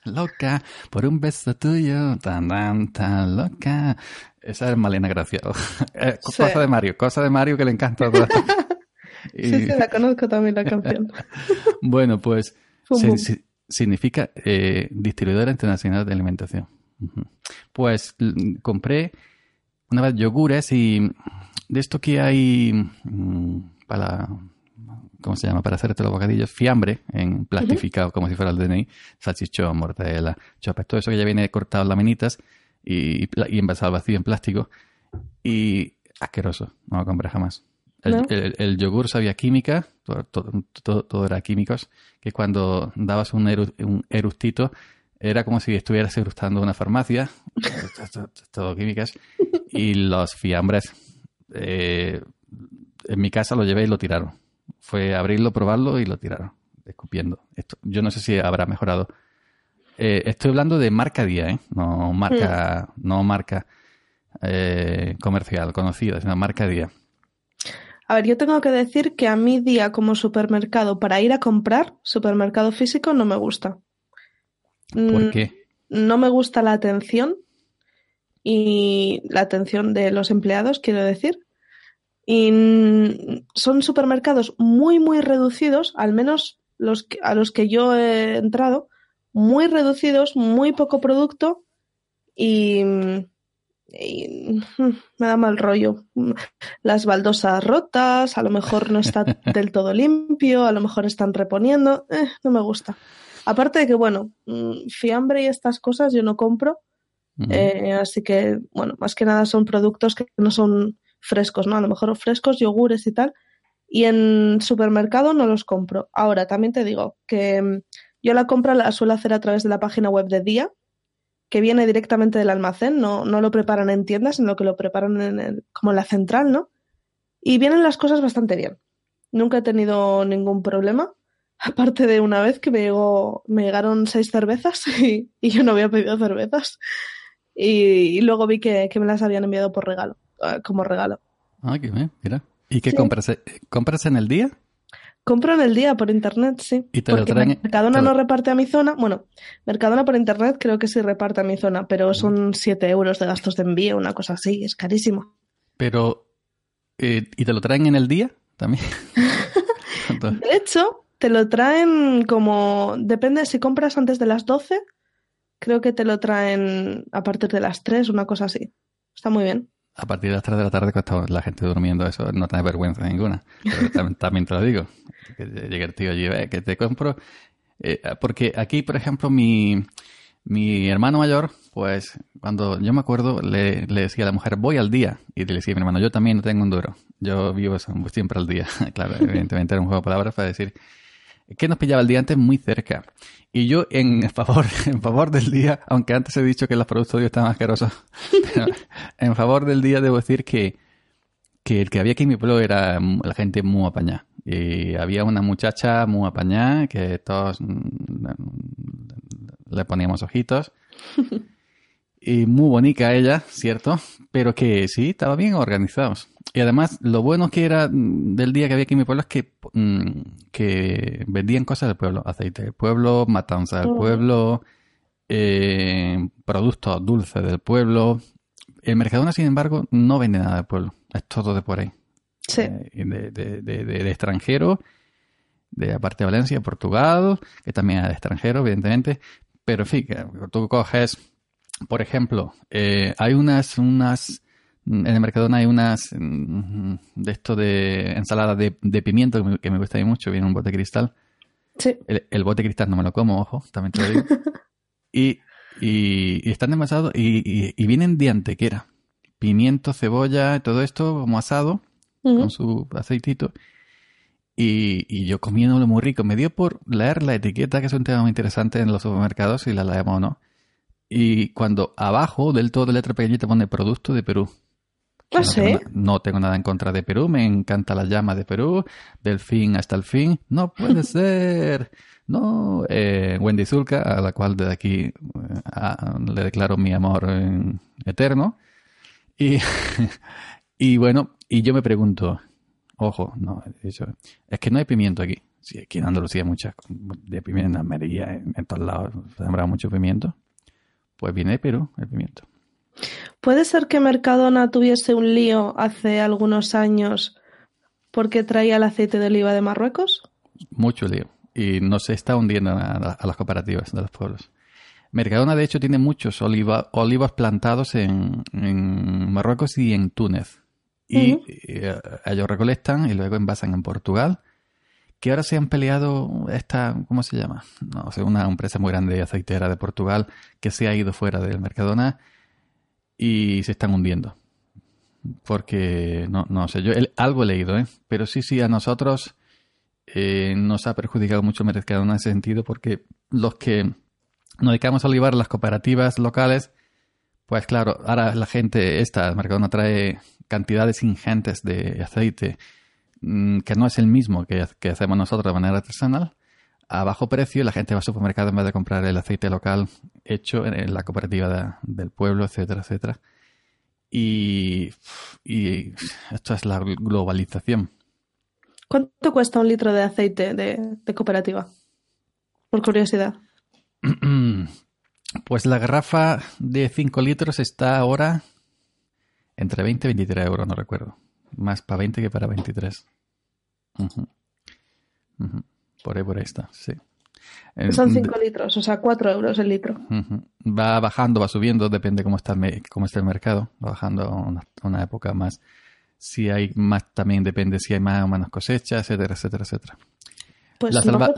Loca, por un beso tuyo, tan, tan, tan loca. Esa es Malena Gracia. Eh, Sí. Cosa de Mario, cosa de Mario que le encanta. a. Y, Sí, sí, la conozco también la canción. Bueno, pues. Si- significa eh, Distribuidora Internacional de Alimentación. Pues l- compré una vez yogures y de esto que hay mm, para, ¿cómo se llama? Para hacerte los bocadillos, fiambre en plastificado como si fuera el DNI, salchichón, mortadela, chopes, todo eso que ya viene cortado en laminitas y, y envasado al vacío en plástico y asqueroso, no lo compré jamás. El, ¿No? el- el yogur sabía química, todo, todo, todo- todo era químicos, que cuando dabas un, eru- un eructito era como si estuvieras eructando una farmacia, todo, químicas, y los fiambres, eh, en mi casa lo llevé y lo tiraron. Fue abrirlo, probarlo y lo tiraron, escupiendo. Esto, yo no sé si habrá mejorado. Eh, estoy hablando de marca día, ¿eh? No marca, no marca eh, comercial, conocida, sino marca día. A ver, yo tengo que decir que a mí día como supermercado para ir a comprar, supermercado físico, no me gusta. ¿Por Mm, qué? No me gusta la atención y la atención de los empleados, quiero decir. Y mm, son supermercados muy, muy reducidos, al menos los que- a los que yo he entrado, muy reducidos, muy poco producto y, y, mm, me da mal rollo. Las baldosas rotas, a lo mejor no está del todo limpio, a lo mejor están reponiendo, eh, no me gusta. Aparte de que, bueno, mm, fiambre y estas cosas yo no compro, eh, así que, bueno, más que nada son productos que no son frescos, ¿no? A lo mejor frescos, yogures y tal. Y en supermercado no los compro. Ahora, también te digo que mm, yo la compra la suelo hacer a través de la página web de Día, que viene directamente del almacén, no, no lo preparan en tiendas, sino que lo preparan en el- como en la central, ¿no? Y vienen las cosas bastante bien. Nunca he tenido ningún problema. Aparte de una vez que me llegó, me llegaron seis cervezas y, y yo no había pedido cervezas. Y, y luego vi que, que me las habían enviado por regalo, eh, como regalo. Ah, qué bien, mira. ¿Y qué Sí. compras? eh, ¿Compras en el día? Compro en el día por internet, sí. Y te lo traen- Mercadona te lo- no reparte a mi zona. Bueno, Mercadona por internet creo que sí reparte a mi zona, pero son 7 euros de gastos de envío, una cosa así, es carísimo. Pero, eh, ¿y te lo traen en el día también? De hecho, te lo traen como. Depende, si compras antes de las 12, creo que te lo traen a partir de las 3, una cosa así. Está muy bien. A partir de las 3 de la tarde, cuando está la gente durmiendo, eso no tiene vergüenza ninguna. También, te lo digo. Que llegue tío allí, "Eh, que te compro. Eh, porque aquí, por ejemplo, mi, mi hermano mayor, pues cuando yo me acuerdo, le, le decía a la mujer, voy al día. Y le decía mi hermano, yo también no tengo un duro. Yo vivo siempre al día. claro, evidentemente era un juego de palabras para decir que nos pillaba el día antes muy cerca. Y yo en favor, en favor del día, aunque antes he dicho que los productos de estaban asquerosos, en favor del día debo decir que, que el que había aquí en mi pueblo era la gente muy apañada. Y había una muchacha muy apañada que todos mm, le poníamos ojitos. Y muy bonita ella, ¿cierto? Pero que sí, estaba bien organizados. Y además, lo bueno que era del día que había aquí en mi pueblo es que, mm, que vendían cosas del pueblo. Aceite del pueblo, matanza del Mm. pueblo, eh, productos dulces del pueblo. El Mercadona, sin embargo, no vende nada del pueblo. Es todo de por ahí. Sí. Eh, de, de, de, de- de extranjero, de aparte de Valencia, Portugal, que también es de extranjero, evidentemente. Pero en fin, tú coges, por ejemplo, eh, hay unas, unas Mm, En el Mercadona hay unas mm, de esto de ensalada de, de pimiento que me, que me gusta a mí mucho, viene en un bote de cristal. Sí. El, el bote de cristal no me lo como, ojo, también te lo digo. y, y, y están demasiado. Y, y, y vienen de antequera. Pimiento, cebolla, todo esto como asado, con su aceitito. Y, y yo comiéndolo muy rico. Me dio por leer la etiqueta, que es un tema muy interesante en los supermercados, si la leemos o no. Y cuando abajo del todo de letra pequeñita pone producto de Perú. Ah, no, sí. tengo, no tengo nada en contra de Perú, me encanta la llama de Perú, del fin hasta el fin. No puede ser. No, eh, Wendy Zulka, a la cual desde aquí eh, a- le declaro mi amor eh, eterno. Y, y bueno, y yo me pregunto, ojo, no, eso, es que no hay pimiento aquí. Sí, aquí en Andalucía hay muchas de pimiento, en Almería, en, en todos lados se sembra mucho pimiento. Pues viene de Perú el pimiento. ¿Puede ser que Mercadona tuviese un lío hace algunos años porque traía el aceite de oliva de Marruecos? Mucho lío. Y no se está hundiendo a, a las cooperativas de los pueblos. Mercadona, de hecho, tiene muchos oliva- olivos plantados en, en Marruecos y en Túnez. Y eh, ellos recolectan y luego envasan en Portugal. Que ahora se han peleado esta, ¿cómo se llama? No sé, una empresa muy grande aceitera de Portugal que se ha ido fuera del Mercadona y se están hundiendo. Porque, no, no sé, yo el- algo he leído, ¿eh? Pero sí, sí, a nosotros eh, nos ha perjudicado mucho Mercadona en ese sentido porque los que nos dedicamos a olivar las cooperativas locales, pues claro, ahora la gente, esta, Mercadona trae cantidades ingentes de aceite que no es el mismo que, que hacemos nosotros de manera artesanal, a bajo precio la gente va al supermercado en vez de comprar el aceite local hecho en, en la cooperativa de- del pueblo, etcétera, etcétera. Y, y esto es la globalización. ¿Cuánto cuesta un litro de aceite de, de cooperativa? Por curiosidad. Pues la garrafa de 5 litros está ahora entre 20 y 23 euros, no recuerdo. Más para 20 que para 23. Ujú. Ujú. Por ahí, por ahí está, sí. Eh, Son de- 5 litros, o sea, 4 euros el litro. Va bajando, va subiendo, depende cómo está el, cómo está el mercado. Va bajando a una, época más. Si hay más, también depende si hay más o menos cosechas, etcétera, etcétera, etcétera. Pues la, salva-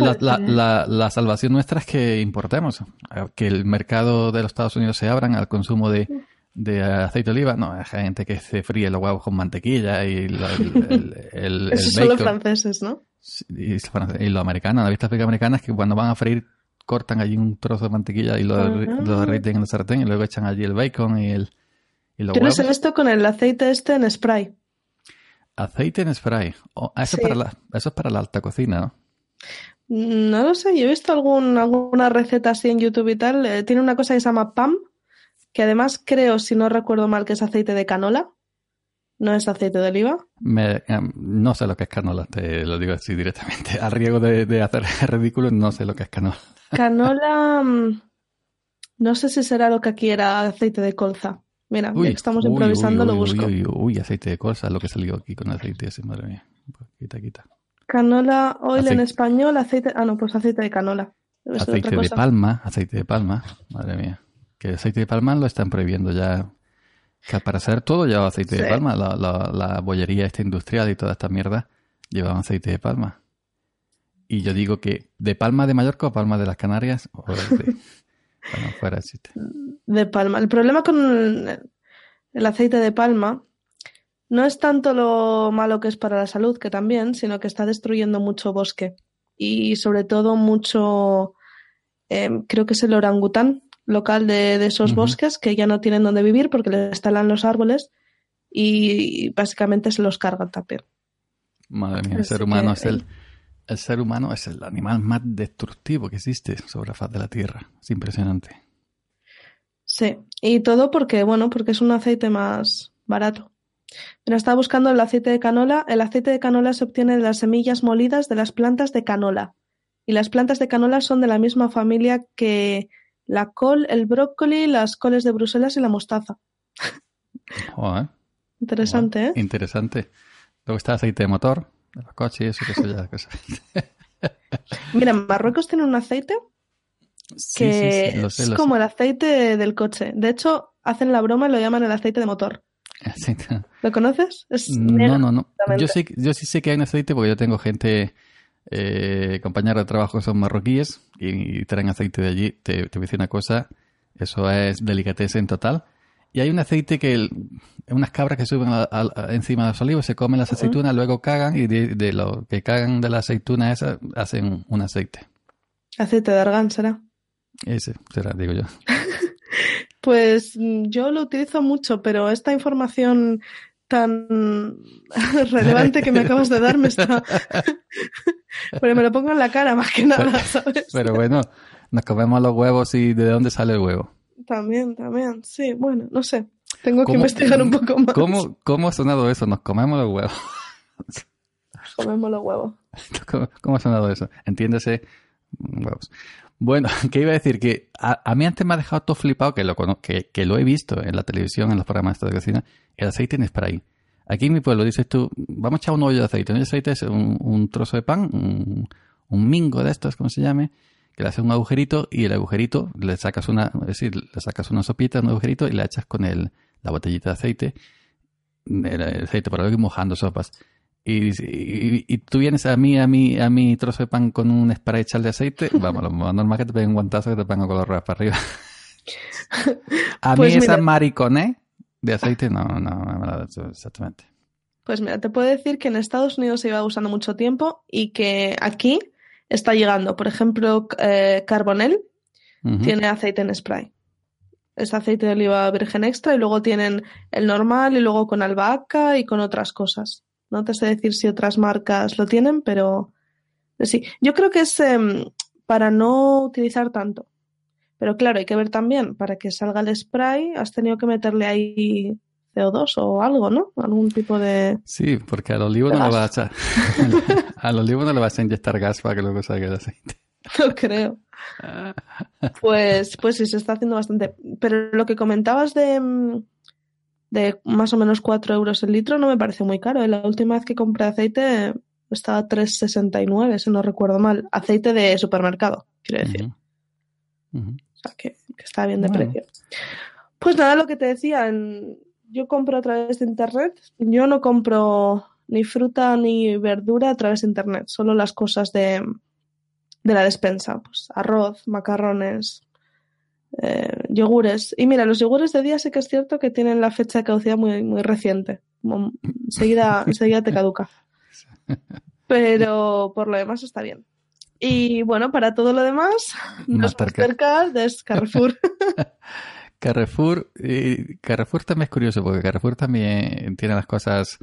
la- la salvación nuestra es que importemos, eh, que el mercado de los Estados Unidos se abran al consumo de, de aceite de oliva. No, hay gente que se fríe los huevos con mantequilla y el, el, el- Esos son los bacon. franceses, ¿no? Y, y los americanos, la vista americana es que cuando van a freír cortan allí un trozo de mantequilla y lo, Ah. lo derriten en el sartén y luego echan allí el bacon y, el, y los huevos. visto con el aceite este en spray. Aceite en spray. Oh, eso, Sí. es para la, eso es para la alta cocina, ¿no? No lo sé, yo he visto algún, alguna receta así en YouTube y tal. Eh, tiene una cosa que se llama PAM, que además creo, si no recuerdo mal, que es aceite de canola. No es aceite de oliva. Me- em, no sé lo que es canola, te lo digo así directamente. A riesgo de, de hacer ridículo, no sé lo que es canola. Canola, mm, no sé si será lo que aquí era aceite de colza. Mira, ya que estamos uy, improvisando, uy, lo busco. Uy, aceite de colza, lo que salió aquí con aceite ese, madre mía. Pues quita, quita. Canola oil en español, aceite. Ah, no, pues aceite de canola. Debe ser Aceite de palma, aceite de palma, madre mía. Que el aceite de palma lo están prohibiendo ya. Que para hacer todo lleva aceite de palma. La, la, la bollería esta industrial y toda esta mierda llevaban aceite de palma. Y yo digo que de palma de Mallorca o palma de las Canarias o de... bueno, fuera de palma. El problema con el, el aceite de palma no es tanto lo malo que es para la salud, que también, sino que está destruyendo mucho bosque y sobre todo mucho, eh, creo que es el orangután local de, de esos bosques que ya no tienen donde vivir porque les talan los árboles y básicamente se los cargan también. Madre mía, el ser humano que, es el, el ser humano es el animal más destructivo que existe sobre la faz de la Tierra. Es impresionante. Sí, y todo porque, bueno, porque es un aceite más barato. Mira, estaba buscando el aceite de canola. El aceite de canola se obtiene de las semillas molidas de las plantas de canola. Y las plantas de canola son de la misma familia que la col, el brócoli, las coles de Bruselas y la mostaza. Joder. Interesante, ¿eh? Interesante. Luego está aceite de motor, de los coches y eso, que ya. Mira, Marruecos tiene un aceite Sí, que sí, sí, lo sé, es lo como sé. el aceite del coche. De hecho, hacen la broma y lo llaman el aceite de motor. Aceite- ¿Lo conoces? Es No, negro no, no. Yo sí, yo sí sé que hay un aceite porque yo tengo gente, eh, compañeros de trabajo son marroquíes y, traen aceite de allí. Te, te voy a decir una cosa, eso es delicatessen total. Y hay un aceite que, el- unas cabras que suben a- a- a- encima de los olivos, se comen las aceitunas, luego cagan y de, de lo que cagan de la aceituna esa hacen un aceite. Aceite de argán será. Ese será, digo yo. Pues mm, yo lo utilizo mucho, pero esta información tan relevante que me acabas de dar me está... Pero me lo pongo en la cara más que nada, ¿sabes? Pero bueno, nos comemos los huevos y ¿de dónde sale el huevo? También, también. Sí, bueno, no sé. Tengo que ¿Cómo- investigar un poco más. ¿Cómo, ¿Cómo ha sonado eso? Nos comemos los huevos. Comemos los huevos. ¿Cómo, cómo ha sonado eso? Entiéndese, huevos. Bueno, que iba a decir que a, a mí antes me ha dejado todo flipado, que lo, que, que lo he visto en la televisión, en los programas de cocina, el aceite en spray. Aquí en mi pueblo dices tú, vamos a echar un hoyo de aceite. Un hoyo de aceite es un, un trozo de pan, un, un mingo de estos, como se llame, que le haces un agujerito y el agujerito le sacas una, es decir, le sacas una sopita, un agujerito y le echas con el, la botellita de aceite, el, el aceite para ir mojando sopas. Y, y, y tú vienes a mí, a mí, a mi trozo de pan con un spray echar de aceite, vamos, lo más normal que te peguen un guantazo que te pongan con los ruedas para arriba. a Pues mí esa mira. mariconé de aceite no, no, no exactamente. Pues mira, te puedo decir que en Estados Unidos se iba usando mucho tiempo y que aquí está llegando. Por ejemplo, eh, Carbonell tiene aceite en spray. Es aceite de oliva virgen extra y luego tienen el normal y luego con albahaca y con otras cosas. No te sé decir si otras marcas lo tienen, pero pero sí. Yo creo que es em, para no utilizar tanto. Pero claro, hay que ver también, para que salga el spray, has tenido que meterle ahí CO2 o algo, ¿no? Algún tipo de... Sí, porque al olivo no le vas a al olivo no le vas a inyectar gas para que luego salga el aceite. No creo. Pues, pues sí, se está haciendo bastante. Pero lo que comentabas de, mm, de más o menos 4 euros el litro no me parece muy caro. La última vez que compré aceite estaba a 3,69, si no recuerdo mal. Aceite de supermercado, quiero decir. Ujú. O sea, que, que está bien de Bueno. precio. Pues nada, lo que te decía, en- yo compro a través de internet. Yo no compro ni fruta ni verdura a través de internet, solo las cosas de, de la despensa, pues arroz, macarrones, eh, yogures. Y mira, los yogures de día sí que es cierto que tienen la fecha de caducidad muy, muy reciente. Enseguida, enseguida te caduca. Pero por lo demás está bien. Y bueno, para todo lo demás, nos Mastercard. Mastercard es Carrefour. Carrefour, y Carrefour también es curioso porque Carrefour también tiene las cosas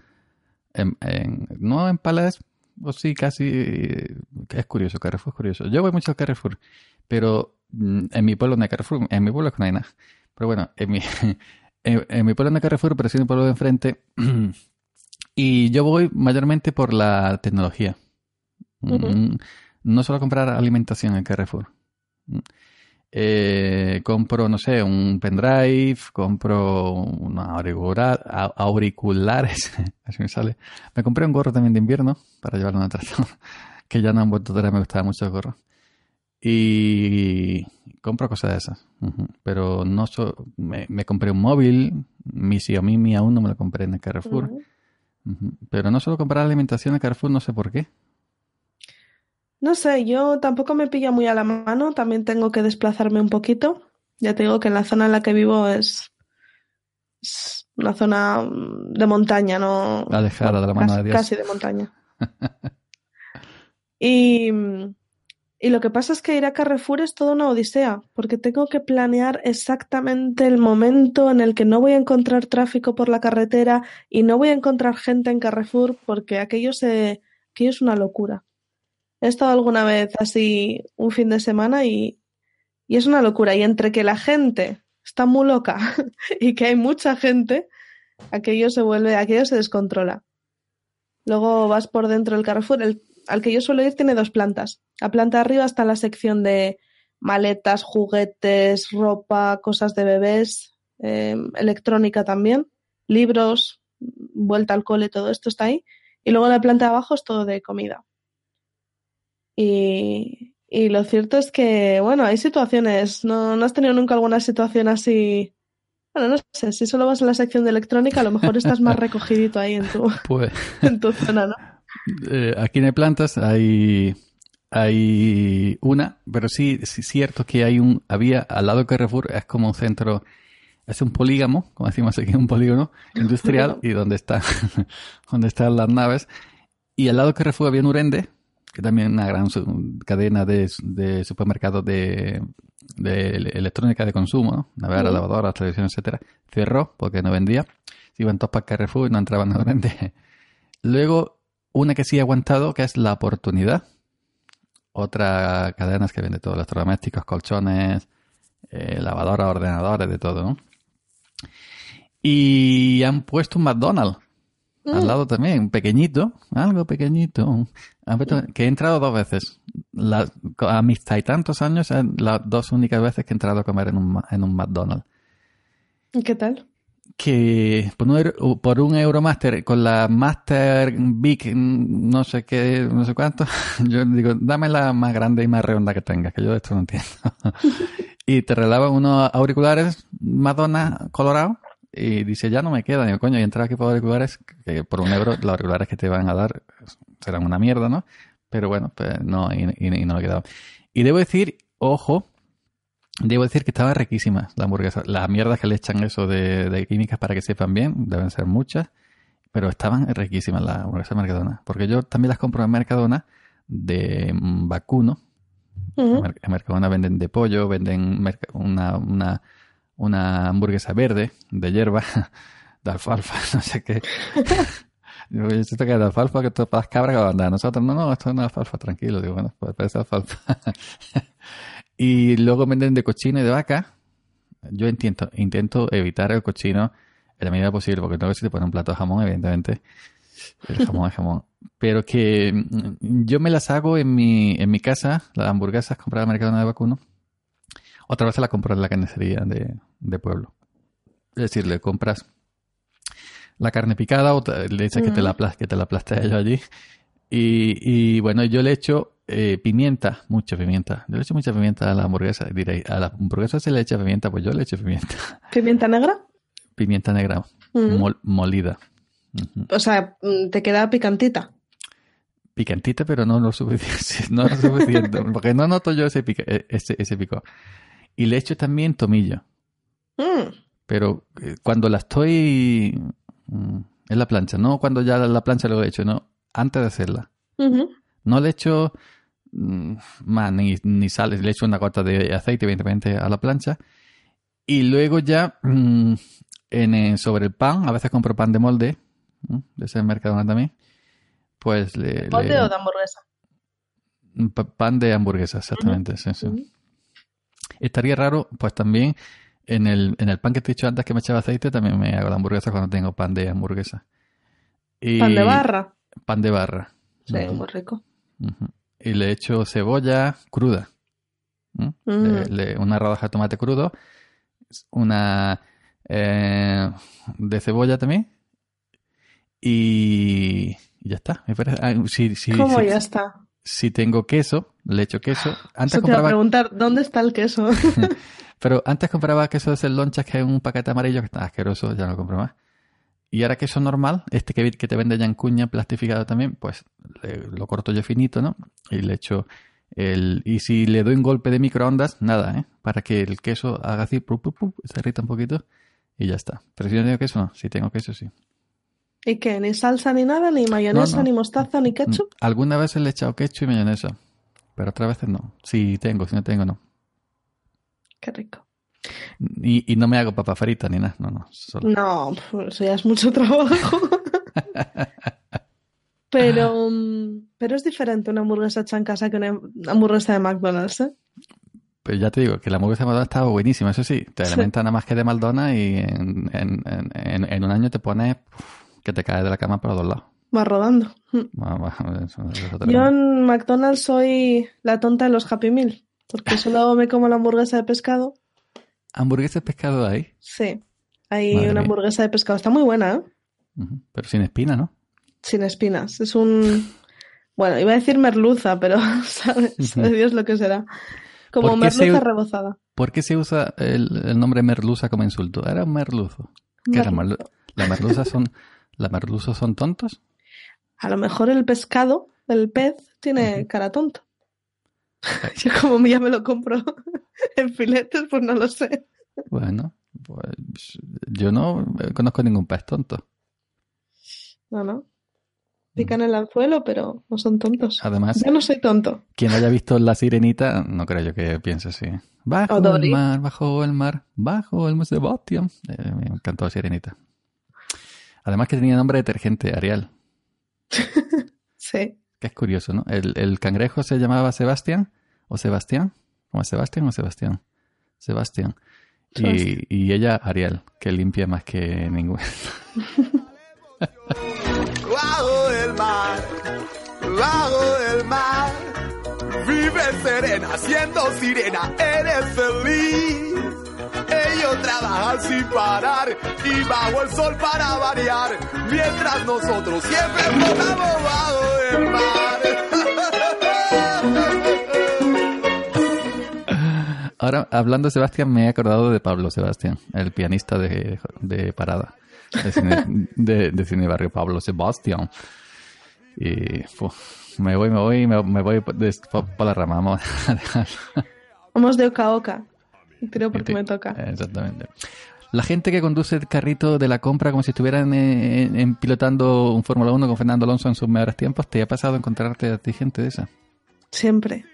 en, en- no en palas, o sí, casi eh, es curioso, Carrefour es curioso. Yo voy mucho al Carrefour, pero mm, en mi pueblo no hay Carrefour, en mi pueblo no hay nada. Pero bueno, en mi, en, en mi pueblo no hay Carrefour, pero sí en el pueblo de enfrente. y yo voy mayormente por la tecnología. Ujú. Mm, No solo comprar alimentación en Carrefour. Mm. Eh, compro, no sé, un pendrive, compro unos auricular- a- auriculares, así me sale. Me compré un gorro también de invierno para llevarlo en el tractor, que ya no han vuelto a traer, me gustaba mucho el gorro. Y compro cosas de esas. Pero no so- me, me compré un móvil, mi Xiaomi Mi aún no me lo compré en el Carrefour. Pero no solo comprar alimentación en Carrefour, no sé por qué. No sé, yo tampoco me pilla muy a la mano, también tengo que desplazarme un poquito. Ya te digo que en la zona en la que vivo es, es una zona mm, de montaña, no Alejada de la mano casi, de Dios. casi de montaña. Y, y lo que pasa es que ir a Carrefour es toda una odisea, porque tengo que planear exactamente el momento en el que no voy a encontrar tráfico por la carretera y no voy a encontrar gente en Carrefour, porque aquello, se, aquello es una locura. He estado alguna vez así un fin de semana y, y es una locura. Y entre que la gente está muy loca y que hay mucha gente, aquello se vuelve, aquello se descontrola. Luego vas por dentro del Carrefour. El, al que yo suelo ir tiene dos plantas. La planta de arriba está la sección de maletas, juguetes, ropa, cosas de bebés, eh, electrónica también, libros, vuelta al cole, todo esto está ahí. Y luego la planta de abajo es todo de comida. Y, y lo cierto es que, bueno, hay situaciones. ¿No, no has tenido nunca alguna situación así Bueno, no sé, si solo vas a la sección de electrónica, a lo mejor estás más recogidito ahí en tu, Pues en tu zona, ¿no? eh, aquí no hay plantas, hay, hay una, pero sí sí es cierto que hay un, había al lado de Carrefour, es como un centro, es un polígamo, como decimos aquí, un polígono industrial, y donde está, donde están las naves. Y al lado de Carrefour había un Urende, que también es una gran cadena de, de supermercados de, de ele- electrónica de consumo, ¿no? Ujú. lavadoras, televisión, etcétera. Cerró porque no vendía. Se iban todos para Carrefour y no entraban a. Luego, una que sí ha aguantado, que es La Oportunidad. Otra cadena que vende todos los electrodomésticos, colchones, eh, lavadoras, ordenadores, de todo, ¿no? Y han puesto un McDonald's al Mm. lado también, un pequeñito, algo pequeñito. Puesto- que he entrado dos veces. A mis y tantos años, son las dos únicas veces que he entrado a comer en un, en un McDonald's. ¿Y qué tal? Que por un, euro- por un Euromaster, con la Master Big, mm, no sé qué, no sé cuánto, yo digo, dame la más grande y más redonda que tengas, que yo de esto no entiendo. y te regalaban unos auriculares Madonna colorados y dice, ya no me quedan. Digo, coño, y entrar aquí por auriculares, que por un euro los auriculares que te van a dar serán una mierda, ¿no? Pero bueno, pues no, y, y- y no me he quedado. Y debo decir, ojo, debo decir que estaba riquísima la hamburguesa. Las mierdas que le echan eso de, de químicas para que sepan bien, deben ser muchas, pero estaban riquísimas las hamburguesas de Mercadona. Porque yo también las compro en Mercadona de mm, vacuno, en Mer- en Mercadona venden de pollo, venden una, una, una hamburguesa verde de hierba, de alfalfa, no sé qué. "Oye, esto que es de alfalfa, que esto es para las cabras que van a. Nosotros, no, no, esto es alfalfa, tranquilo. Digo, bueno, pues parece alfalfa. y luego venden de cochino y de vaca. Yo intento, intento evitar el cochino en la medida posible, porque no si te ponen un plato de jamón, evidentemente. El jamón es jamón. Pero que mm, yo me las hago en mi, en mi casa, las hamburguesas compradas en Mercadona de Vacuno. Otra vez las compro en la carnicería de, de pueblo. Es decir, le compras la carne picada o te- le dices que te la, que te la aplasté yo allí. Y, y bueno, yo le echo eh, pimienta, mucha pimienta. Yo le echo mucha pimienta a la hamburguesa. Diréis, a la hamburguesa se le echa pimienta, pues yo le echo pimienta. ¿Pimienta negra? Pimienta negra mol- molida. O sea, mm, te queda picantita. Picantita, pero no lo suficiente. No lo suficiente porque no noto yo ese, pica- eh, ese, ese picor. Y le echo también tomillo. Mm. Pero eh, cuando la estoy mm, en la plancha, no cuando ya la plancha lo he hecho, no, antes de hacerla. No le echo mm, más ni, ni sal, le echo una gota de aceite, evidentemente, a la plancha. Y luego ya en, sobre el pan, a veces compro pan de molde, de ese Mercadona también. Pues le, ¿Molde le- o de hamburguesa? pa- pan de hamburguesa, exactamente. sí, sí. Estaría raro, pues también en el, en el pan que te he dicho antes que me echaba aceite, también me hago la hamburguesa cuando tengo pan de hamburguesa. Y- Pan de barra. Pan de barra. Sí, muy rico. Y le echo cebolla cruda. Le- le- una rodaja de tomate crudo. Una eh, de cebolla también. Y, ya está. Me parece. ah, si, si- ¿Cómo si- ya está? si tengo queso, le echo queso. Antes Eso te iba a compraba preguntar, ¿dónde está el queso? Pero antes compraba queso de ser lonchas, que es un paquete amarillo que está asqueroso, ya no lo compro más. Y ahora queso normal, este que, que te vende ya en cuña, plastificado también, pues le- lo corto yo finito, ¿no? Y le echo el... Y si le doy un golpe de microondas, nada, ¿eh? Para que el queso haga así, pu, pu, pu, se irrita un poquito y ya está. Pero si no tengo queso, no. Si tengo queso, sí. ¿Y qué? ¿Ni salsa ni nada? ¿Ni mayonesa, No, no. ni mostaza, ni ketchup? Mm, Alguna vez le he echado ketchup y mayonesa, pero otras veces no. Si tengo, si no tengo, no. Qué rico. Y, y no me hago papa frita ni nada, no, no. Solo. No, pues eso ya es mucho trabajo. pero, mm, pero es diferente una hamburguesa hecha en casa que una hamburguesa de McDonald's, ¿eh? Pero ya te digo que la hamburguesa de Madonna estaba buenísima, eso sí. Te Sí. nada más que de Maldona y en, en, en, en- en un año te pones que te caes de la cama por los dos lados. Va rodando. Eso- eso Yo en McDonald's soy la tonta de los Happy Meal, porque solo me como la hamburguesa de pescado. ¿Hamburguesa de pescado hay? Sí, hay Madre una hamburguesa de pescado. Está muy buena, ¿eh? Pero sin espina, ¿no? Sin espinas. Es un... Bueno, iba a decir merluza, pero sabe, sabe. Dios lo que será. Como ¿Por qué se- merluza rebozada. ¿Por qué se usa el, el nombre merluza como insulto? Era un merluzo. ¿Qué era? Merluzo. Merlu- ¿Las merluzas son, las merluzas son tontos? A lo mejor el pescado, el pez, tiene cara tonto. Yo como ya me lo compro en filetes, pues no lo sé. Bueno, pues yo no conozco ningún pez tonto. No, no. Pican el anzuelo, pero no son tontos. Además, Yo no soy tonto. quien haya visto La Sirenita, no creo yo que piense así. Bajo O el mar, bajo el mar, bajo el mar Sebastián. Eh, me encantó La Sirenita. Además que tenía nombre de detergente, Arial. Sí. Que es curioso, ¿no? El, el cangrejo se llamaba Sebastián o Sebastián. ¿Cómo es Sebastián o Sebastián? Sebastián. Y, y ella, Ariel, que limpia más que ningún. bajo el mar, bajo el mar. Vive serena, siendo sirena, eres feliz. Sin parar y bajo el sol para variar, mientras nosotros siempre flotamos bajo el mar. Ahora, hablando de Sebastián, me he acordado de Pablo Sebastián, el pianista de, de Parada, de cine, de, de cine barrio, Pablo Sebastián. Y me voy, me voy, me, me voy por la rama. Vamos a dejarlo. Vamos de oca a oca. Tiro porque Sí, me toca. Exactamente. La gente que conduce el carrito de la compra como si estuvieran eh, en- en pilotando un Fórmula 1 con Fernando Alonso en sus mejores tiempos, ¿te ha pasado encontrarte a ti gente de esa? Siempre.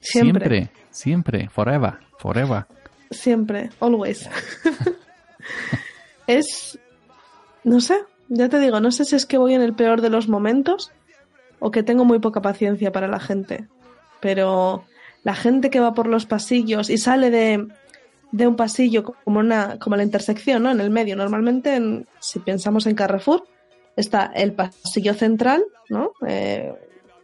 Siempre. Siempre, siempre, forever, forever. Siempre. Always. es. No sé. Ya te digo, no sé si es que voy en el peor de los momentos o que tengo muy poca paciencia para la gente. Pero la gente que va por los pasillos y sale de, de un pasillo como una como la intersección, ¿no? En el medio. Normalmente, en- si pensamos en Carrefour, está el pasillo central, ¿no? Eh,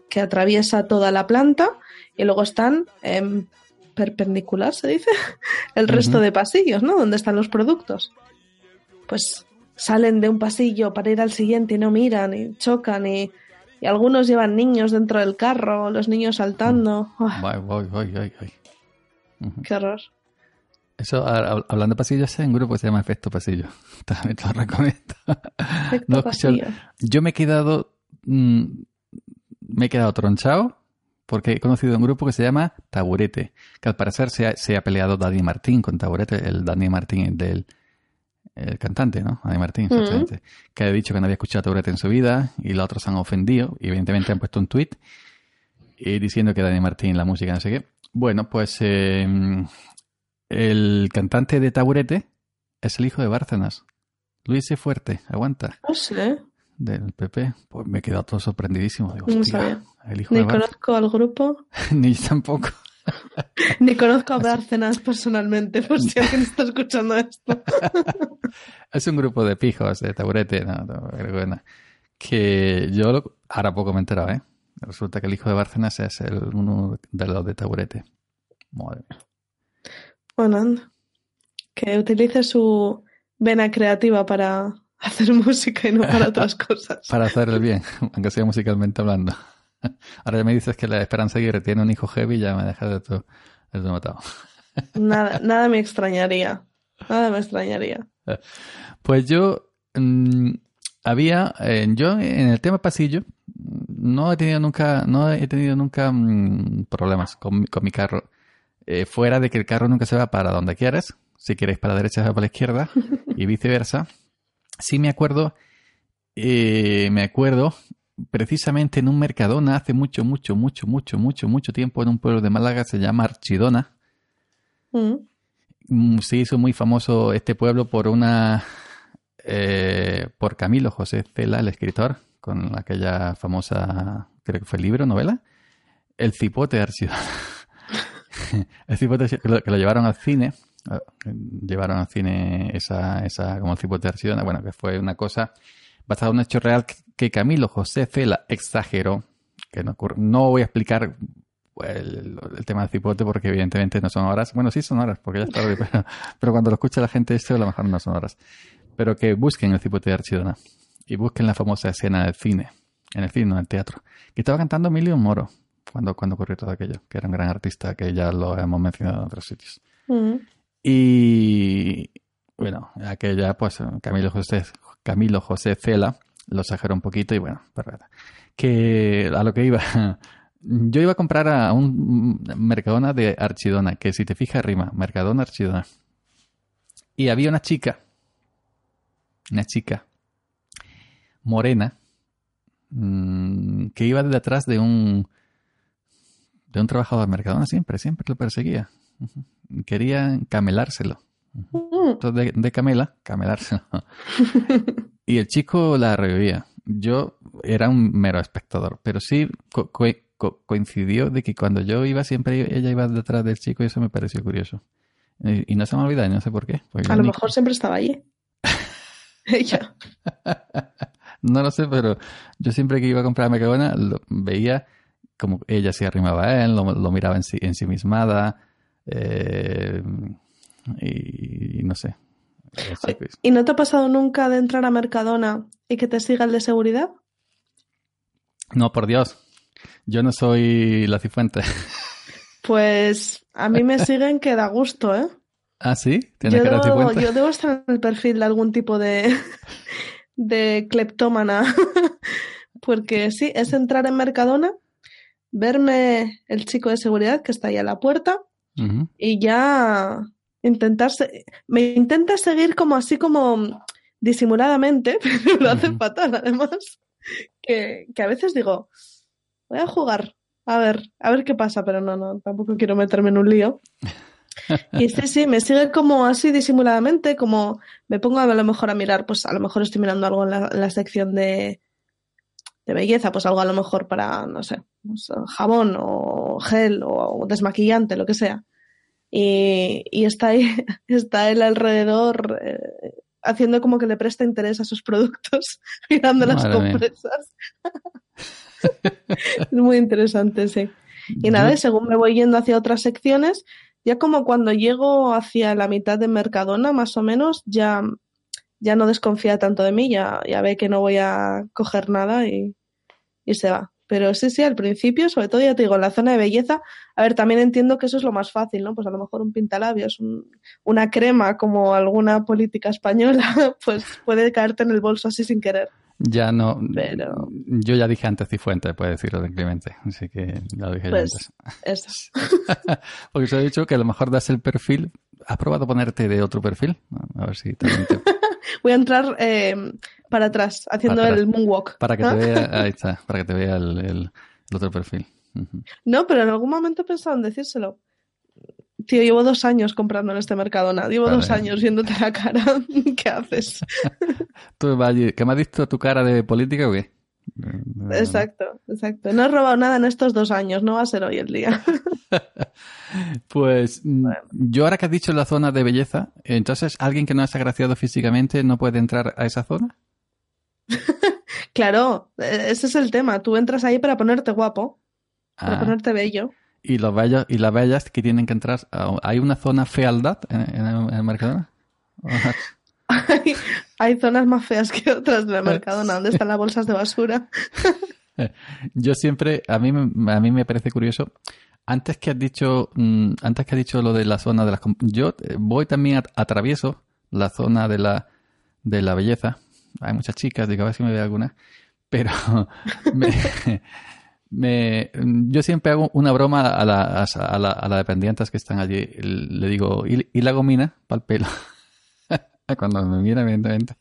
que atraviesa toda la planta y luego están em, perpendicular, se dice, el resto de pasillos, ¿no? Donde están los productos. Pues salen de un pasillo para ir al siguiente y no miran y chocan y, y algunos llevan niños dentro del carro, los niños saltando. ¡Ah, Voy, voy, voy, voy, voy. Ujú. ¡Qué horror! Eso, hablando de pasillos, hay un grupo que se llama Efecto Pasillo. También te lo recomiendo. Efecto No, pasillo. Yo me he quedado. mm, me he quedado tronchado porque he conocido un grupo que se llama Taburete. Que al parecer se ha, se ha peleado Dani Martín con Taburete, el Dani Martín del. El cantante, ¿no? Dani Martín, exactamente. Que ha dicho que no había escuchado Taburete en su vida y los otros se han ofendido. Y evidentemente han puesto un tweet diciendo que Dani Martín, la música, no sé qué. Bueno, pues eh, el cantante de Taburete es el hijo de Bárcenas. Luis E. Fuerte, aguanta No sé, del PP, pues me he quedado todo sorprendidísimo. Digo, No sabía. el hijo ni de conozco al grupo, Ni tampoco. Ni conozco a Bárcenas personalmente, por si alguien está escuchando esto. Es un grupo de pijos de taburete, no. Que yo lo- ahora poco me he enterado, ¿eh? Resulta que el hijo de Bárcenas es el, uno de los de taburete. Madre mía. Bueno, anda. que utilice su vena creativa para hacer música y no para otras cosas. Para hacer el bien, aunque sea musicalmente hablando. Ahora ya me dices que la Esperanza Aguirre tiene un hijo heavy, ya me deja de todo, de todo matado. Nada, nada me extrañaría. Nada me extrañaría. Pues yo mm, había, eh, yo en el tema pasillo no he tenido nunca, no he tenido nunca mm, problemas con, mi- con mi carro. Eh, fuera de que el carro nunca se va para donde quieras, si quieres para la derecha se va para la izquierda y viceversa. Sí me acuerdo, eh, me acuerdo precisamente en un Mercadona hace mucho, mucho, mucho, mucho, mucho, mucho tiempo en un pueblo de Málaga se llama Archidona. Mm. Mm, se hizo muy famoso este pueblo por una eh, por Camilo José Cela, el escritor, con aquella famosa, creo que fue libro, novela, El cipote de Archidona. el cipote que lo, que lo llevaron al cine, eh, llevaron al cine esa, esa como el cipote de Archidona, bueno, que fue una cosa basada en un hecho real que, Camilo José Cela exageró, que no ocurre. No voy a explicar el, el tema del cipote porque evidentemente no son horas. Bueno, sí son horas porque ya está, pero, pero cuando lo escucha la gente esto a lo mejor no son horas. Pero que busquen el cipote de Archidona y busquen la famosa escena del cine, en el cine, no en el teatro, que estaba cantando Emilio Moro. cuando, cuando ocurrió todo aquello, que era un gran artista que ya lo hemos mencionado en otros sitios. Mm. Y bueno, aquella, pues Camilo José, Camilo José Cela lo exageró un poquito y bueno, que a lo que iba. Yo iba a comprar a un Mercadona de Archidona, que si te fijas rima, Mercadona Archidona. Y había una chica, una chica morena, mm, que iba detrás de un de un trabajador de Mercadona siempre, siempre lo perseguía. Quería camelárselo. Mm. De, de Camela, camelárselo. y el chico la revivía. Yo era un mero espectador, pero sí co- co- co- coincidió de que cuando yo iba siempre ella iba detrás del chico y eso me pareció curioso. Y, y no se me olvida, y no sé por qué. porque A lo ni- mejor siempre estaba allí. Ella. No lo sé, pero yo siempre que iba a comprar a Mercadona lo, veía como ella se arrimaba a él, lo, lo miraba en sí, ensimismada eh, y, y no sé. Que- ¿Y no te ha pasado nunca de entrar a Mercadona y que te siga el de seguridad? No, por Dios. Yo no soy la cifuente. Pues a mí me siguen que da gusto, ¿eh? ¿Ah, sí? ¿Tienes Yo de debo, yo debo estar en el perfil de algún tipo de, de cleptómana. Porque sí, es entrar en Mercadona, verme el chico de seguridad que está ahí a la puerta y ya intentar... se- Me intenta seguir como así como disimuladamente, pero lo hace Ujú. fatal además. Que, que a veces digo, voy a jugar, a ver, a ver qué pasa, pero no, no, tampoco quiero meterme en un lío. Y sí, sí, me sigue como así disimuladamente, como me pongo a lo mejor a mirar, pues a lo mejor estoy mirando algo en la, en la sección de, de belleza, pues algo a lo mejor para, no sé, pues, jabón o gel o desmaquillante, lo que sea. Y, y está ahí, está él alrededor eh, haciendo como que le presta interés a sus productos, mirando las Madre compresas. es muy interesante, sí. Y nada, y según me voy yendo hacia otras secciones, ya como cuando llego hacia la mitad de Mercadona, más o menos, ya, ya no desconfía tanto de mí, ya, ya ve que no voy a coger nada y, y se va. Pero sí, sí, al principio, sobre todo, ya te digo, en la zona de belleza, a ver, también entiendo que eso es lo más fácil, ¿no? Pues a lo mejor un pintalabios, un- una crema como alguna política española, pues puede caerte en el bolso así sin querer. Ya no. Pero- Yo ya dije antes cifuente, puede decirlo de Clemente. Así que ya lo dije yo Pues antes. eso. Porque se ha dicho que a lo mejor das el perfil. ¿Has probado ponerte de otro perfil? A ver si también te- Voy a entrar eh, para atrás, haciendo Para atrás. el moonwalk. Para que te vea, ahí está, para que te vea el, el- el otro perfil. No, pero en algún momento he pensado en decírselo. Tío, llevo dos años comprando en este Mercadona. Llevo Vale. dos años viéndote la cara. ¿Qué haces? Tú ¿que me has visto tu cara de política o qué? Exacto, exacto. No he robado nada en estos dos años. No va a ser hoy el día. Pues mm, yo ahora que has dicho la zona de belleza, entonces alguien que no es agraciado físicamente no puede entrar a esa zona. Claro, eh, ese es el tema. Tú entras ahí para ponerte guapo, para Ah, ponerte bello. y los bellos y las bellas que tienen que entrar. ¿Hay una zona fealdad en, en el, en Mercadona? Hay, hay zonas más feas que otras de Mercadona, donde están las bolsas de basura. Yo siempre, a mí, me- a mí me parece curioso. Antes que has dicho, mm, antes que has dicho lo de la zona de las, yo eh, voy también a- atravieso la zona de la, de la belleza. Hay muchas chicas, digo a ver si me ve alguna, pero me, me- yo siempre hago una broma a las a la, a dependientes que están allí. Le digo, ¿y, y la gomina para el pelo? Cuando me mira, evidentemente.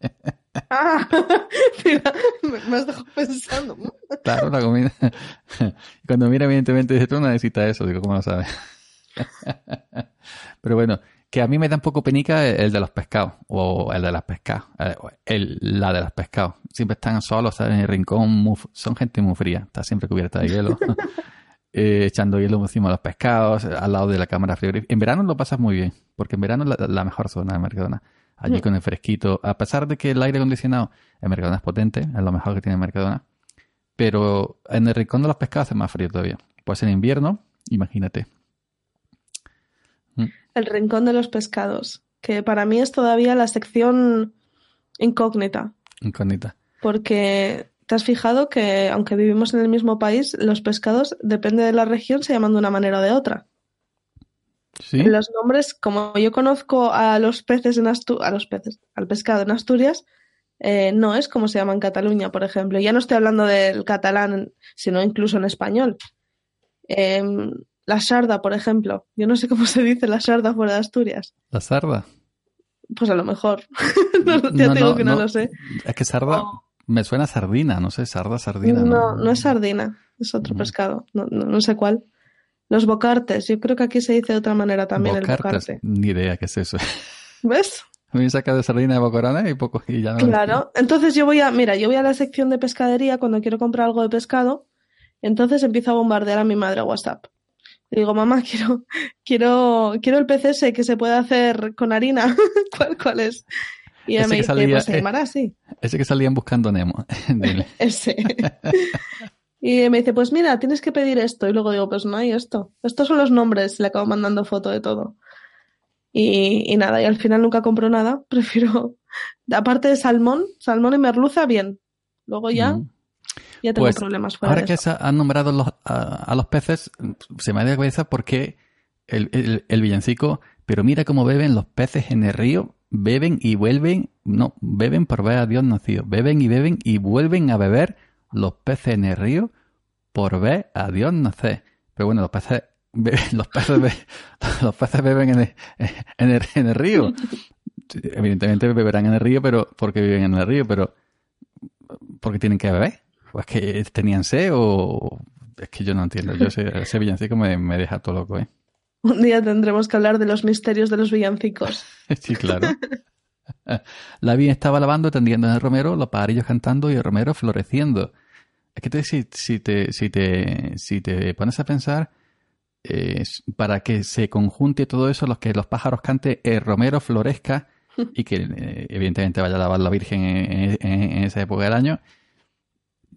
Ah, mira, me, me has dejado pensando. Claro, la comida. Cuando mira, evidentemente, dice, tú no necesitas eso. Digo, ¿cómo lo sabes? Pero bueno, que a mí me da un poco penica el de los pescados. O el de las pescadas. eh, El, la de los pescados. Siempre están solos, ¿sabes? En el rincón. muy son gente muy fría. Está siempre cubierta de hielo. Eh, echando hielo encima de los pescados. Al lado de la cámara frigorífica. En verano lo pasas muy bien. Porque en verano es la, la mejor zona de Mercadona. Allí Mm. con el fresquito. A pesar de que el aire acondicionado en Mercadona es potente. Es lo mejor que tiene Mercadona pero en el rincón de los pescados hace más frío todavía. Pues en invierno, imagínate. El rincón de los pescados, que para mí es todavía la sección incógnita, Incógnita. porque ¿te has fijado que aunque vivimos en el mismo país, los pescados, depende de la región, se llaman de una manera o de otra? Sí. Los nombres, como yo conozco a los peces en Asturias, a los peces, al pescado en Asturias, eh, no es como se llama en Cataluña, por ejemplo. Ya no estoy hablando del catalán, sino incluso en español. Em, la sarda, por ejemplo. Yo no sé cómo se dice la sarda fuera de Asturias. La sarda. Pues a lo mejor. no, ya No, digo no, que no, lo sé. Es que sarda Oh. me suena a sardina, no sé, sarda, sardina. No, no es sardina, es otro Mm. pescado. No, no, no sé cuál. Los bocartes, yo creo que aquí se dice de otra manera también Bocartes, el bocarte. Ni idea qué es eso. ¿Ves? Me saca de sardina de bocarones y poco y ya no. Claro. Entonces yo voy a, mira, yo voy a la sección de pescadería cuando quiero comprar algo de pescado. Entonces empiezo a bombardear a mi madre a WhatsApp. Le digo, mamá, quiero, quiero, quiero el ese que se puede hacer con harina. ¿Cuál, cuál es? Y ella Ese me dice, salía, pues se llamará así. Ese que salían buscando Nemo. Ese. Y me dice, pues mira, tienes que pedir esto. Y luego digo, pues no hay esto. Estos son los nombres. Le acabo mandando foto de todo. Y, y nada, y al final nunca compro nada. Prefiero, aparte de salmón, salmón y merluza, bien. Luego ya, Mm. Ya tengo Pues, problemas fuera Ahora de que eso. han nombrado los- a, a los peces, se me ha ido la cabeza porque el, el- el villancico, pero mira cómo beben los peces en el río, beben y vuelven, no, beben por ver a Dios nacido, beben y beben y vuelven a beber los peces en el río por ver a Dios nacer. Pero bueno, los peces, beben- los peces, be- los peces beben en el, en el- en el río. Evidentemente beberán en el río, pero porque viven en el río, pero porque tienen que beber. ¿O es que tenían sed o es que yo no entiendo? Yo ese, ese villancico me, me deja todo loco, ¿eh? Un día tendremos que hablar de los misterios de los villancicos. Sí, claro. La vi estaba lavando, tendiendo en el romero, los pajarillos cantando y el romero floreciendo. Es que te, si, si, te, si, te, si te pones a pensar, eh, para que se conjunte todo eso, los que los pájaros canten, el romero florezca y que eh, evidentemente vaya a lavar la Virgen en, en- en esa época del año,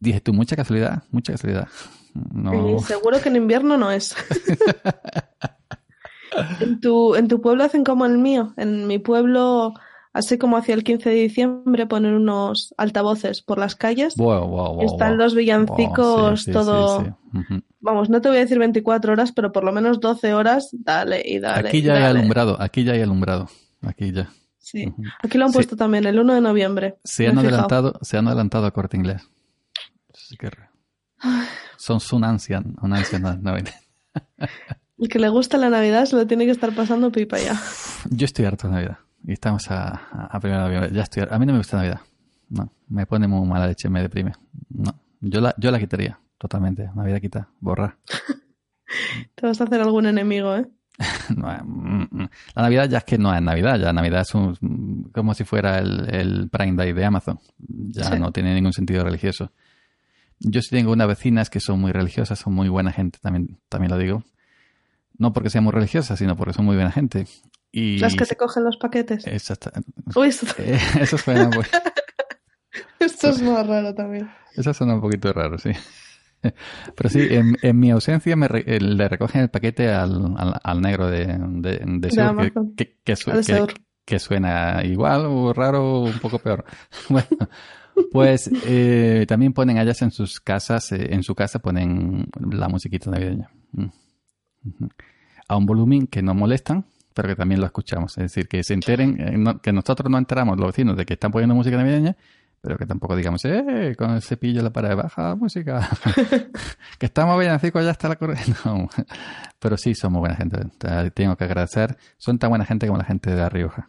dije tú, mucha casualidad, mucha casualidad. No. Seguro que en invierno no es. en, tu, en tu pueblo hacen como el mío. En mi pueblo, así como hacia el 15 de diciembre, ponen unos altavoces por las calles. Wow, wow, wow, Están los villancicos, sí, todo. sí. Vamos, no te voy a decir 24 horas, pero por lo menos 12 horas, dale y dale. Aquí ya hay alumbrado, aquí ya hay alumbrado. Aquí ya. Sí. Aquí lo han puesto también, el 1 de noviembre. Se han adelantado, se han adelantado a corte inglés. Que- Son ansias, una ansia no, no, El que le gusta la Navidad se lo tiene que estar pasando pipa ya. Yo estoy harto de Navidad. Y estamos a, primera. Ya estoy. A mí no me gusta Navidad. No, me pone muy mala leche, me deprime. No, yo la, yo la quitaría totalmente. Navidad quita, borrar. Te vas a hacer algún enemigo, ¿eh? No, mm, mm. la Navidad ya es que no es Navidad, ya Navidad es un- como si fuera el, el Prime Day de Amazon. Ya Sí. no tiene ningún sentido religioso. Yo sí tengo unas vecinas que son muy religiosas, son muy buena gente, también, también lo digo. No porque sean muy religiosas, sino porque son muy buena gente. Y Las que te cogen los paquetes. Exacto. Uy, esto, Eh, eso suena, muy- esto es más raro también. eso suena un poquito raro, sí. Pero sí, en, en mi ausencia me re- eh, le recogen el paquete al, al, al negro de, de, de Amazon. que, que, que su- que suena igual o raro o un poco peor. Bueno, pues eh, también ponen allá en sus casas, eh, en su casa ponen la musiquita navideña. Mm. A un volumen que no molestan, pero que también lo escuchamos. Es decir, que se enteren, eh, que nosotros no enteramos, los vecinos, de que están poniendo música navideña, pero que tampoco digamos, eh, con el cepillo en la pared, baja la música. que estamos bien, así ya está la corriente. No. Pero sí, somos buena gente. Te- Tengo que agradecer. Son tan buena gente como la gente de La Rioja.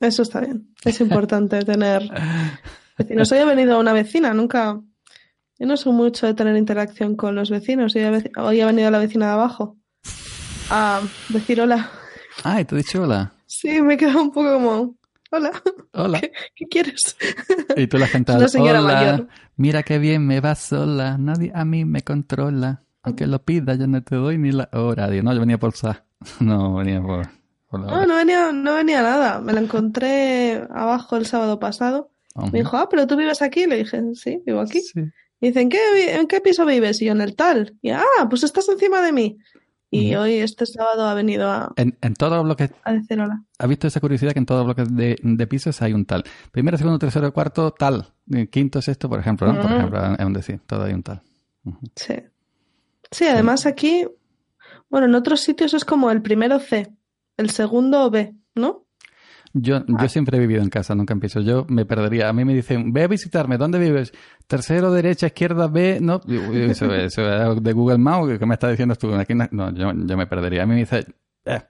Eso está bien. Es importante tener vecinos. Hoy ha venido una vecina, nunca. Yo no soy mucho de tener interacción con los vecinos. Hoy ha, vec- hoy ha venido la vecina de abajo a decir hola. Ay, te he dicho hola. Sí, me he quedado un poco como, hola, Hola. ¿qué, qué quieres? Y tú la señora hola, mayor. mira qué bien me va sola, nadie a mí me controla. Aunque lo pida, yo no te doy ni la hora. Digo, no, yo venía por sa. No, venía por, No, hora. no venía, no venía nada. Me la encontré abajo el sábado pasado. Me dijo, ah, pero tú vives aquí. Le dije, sí, vivo aquí. Sí. Y dice, ¿en qué, ¿en qué piso vives? Y yo, en el tal. Y, ah, pues estás encima de mí. Y hoy, este sábado, ha venido a, En, en todos los bloques, a decir hola. ¿has visto esa curiosidad que en todos los bloques de, de pisos hay un tal? Primero, segundo, tercero, cuarto, tal. Eh, Quinto, sexto, por ejemplo, ¿no? Por ejemplo, es un decir, todo hay un tal. Sí. Sí, además aquí, bueno, en otros sitios es como el primero C, el segundo B, ¿no? Yo, Ah. yo siempre he vivido en casa, nunca empiezo. Yo me perdería. A mí me dicen, ve a visitarme, ¿dónde vives? Tercero, derecha, izquierda, B, no. Eso, eso de Google Maps, ¿qué me estás diciendo tú? Aquí no, no, yo, yo me perdería. A mí me dice, eh,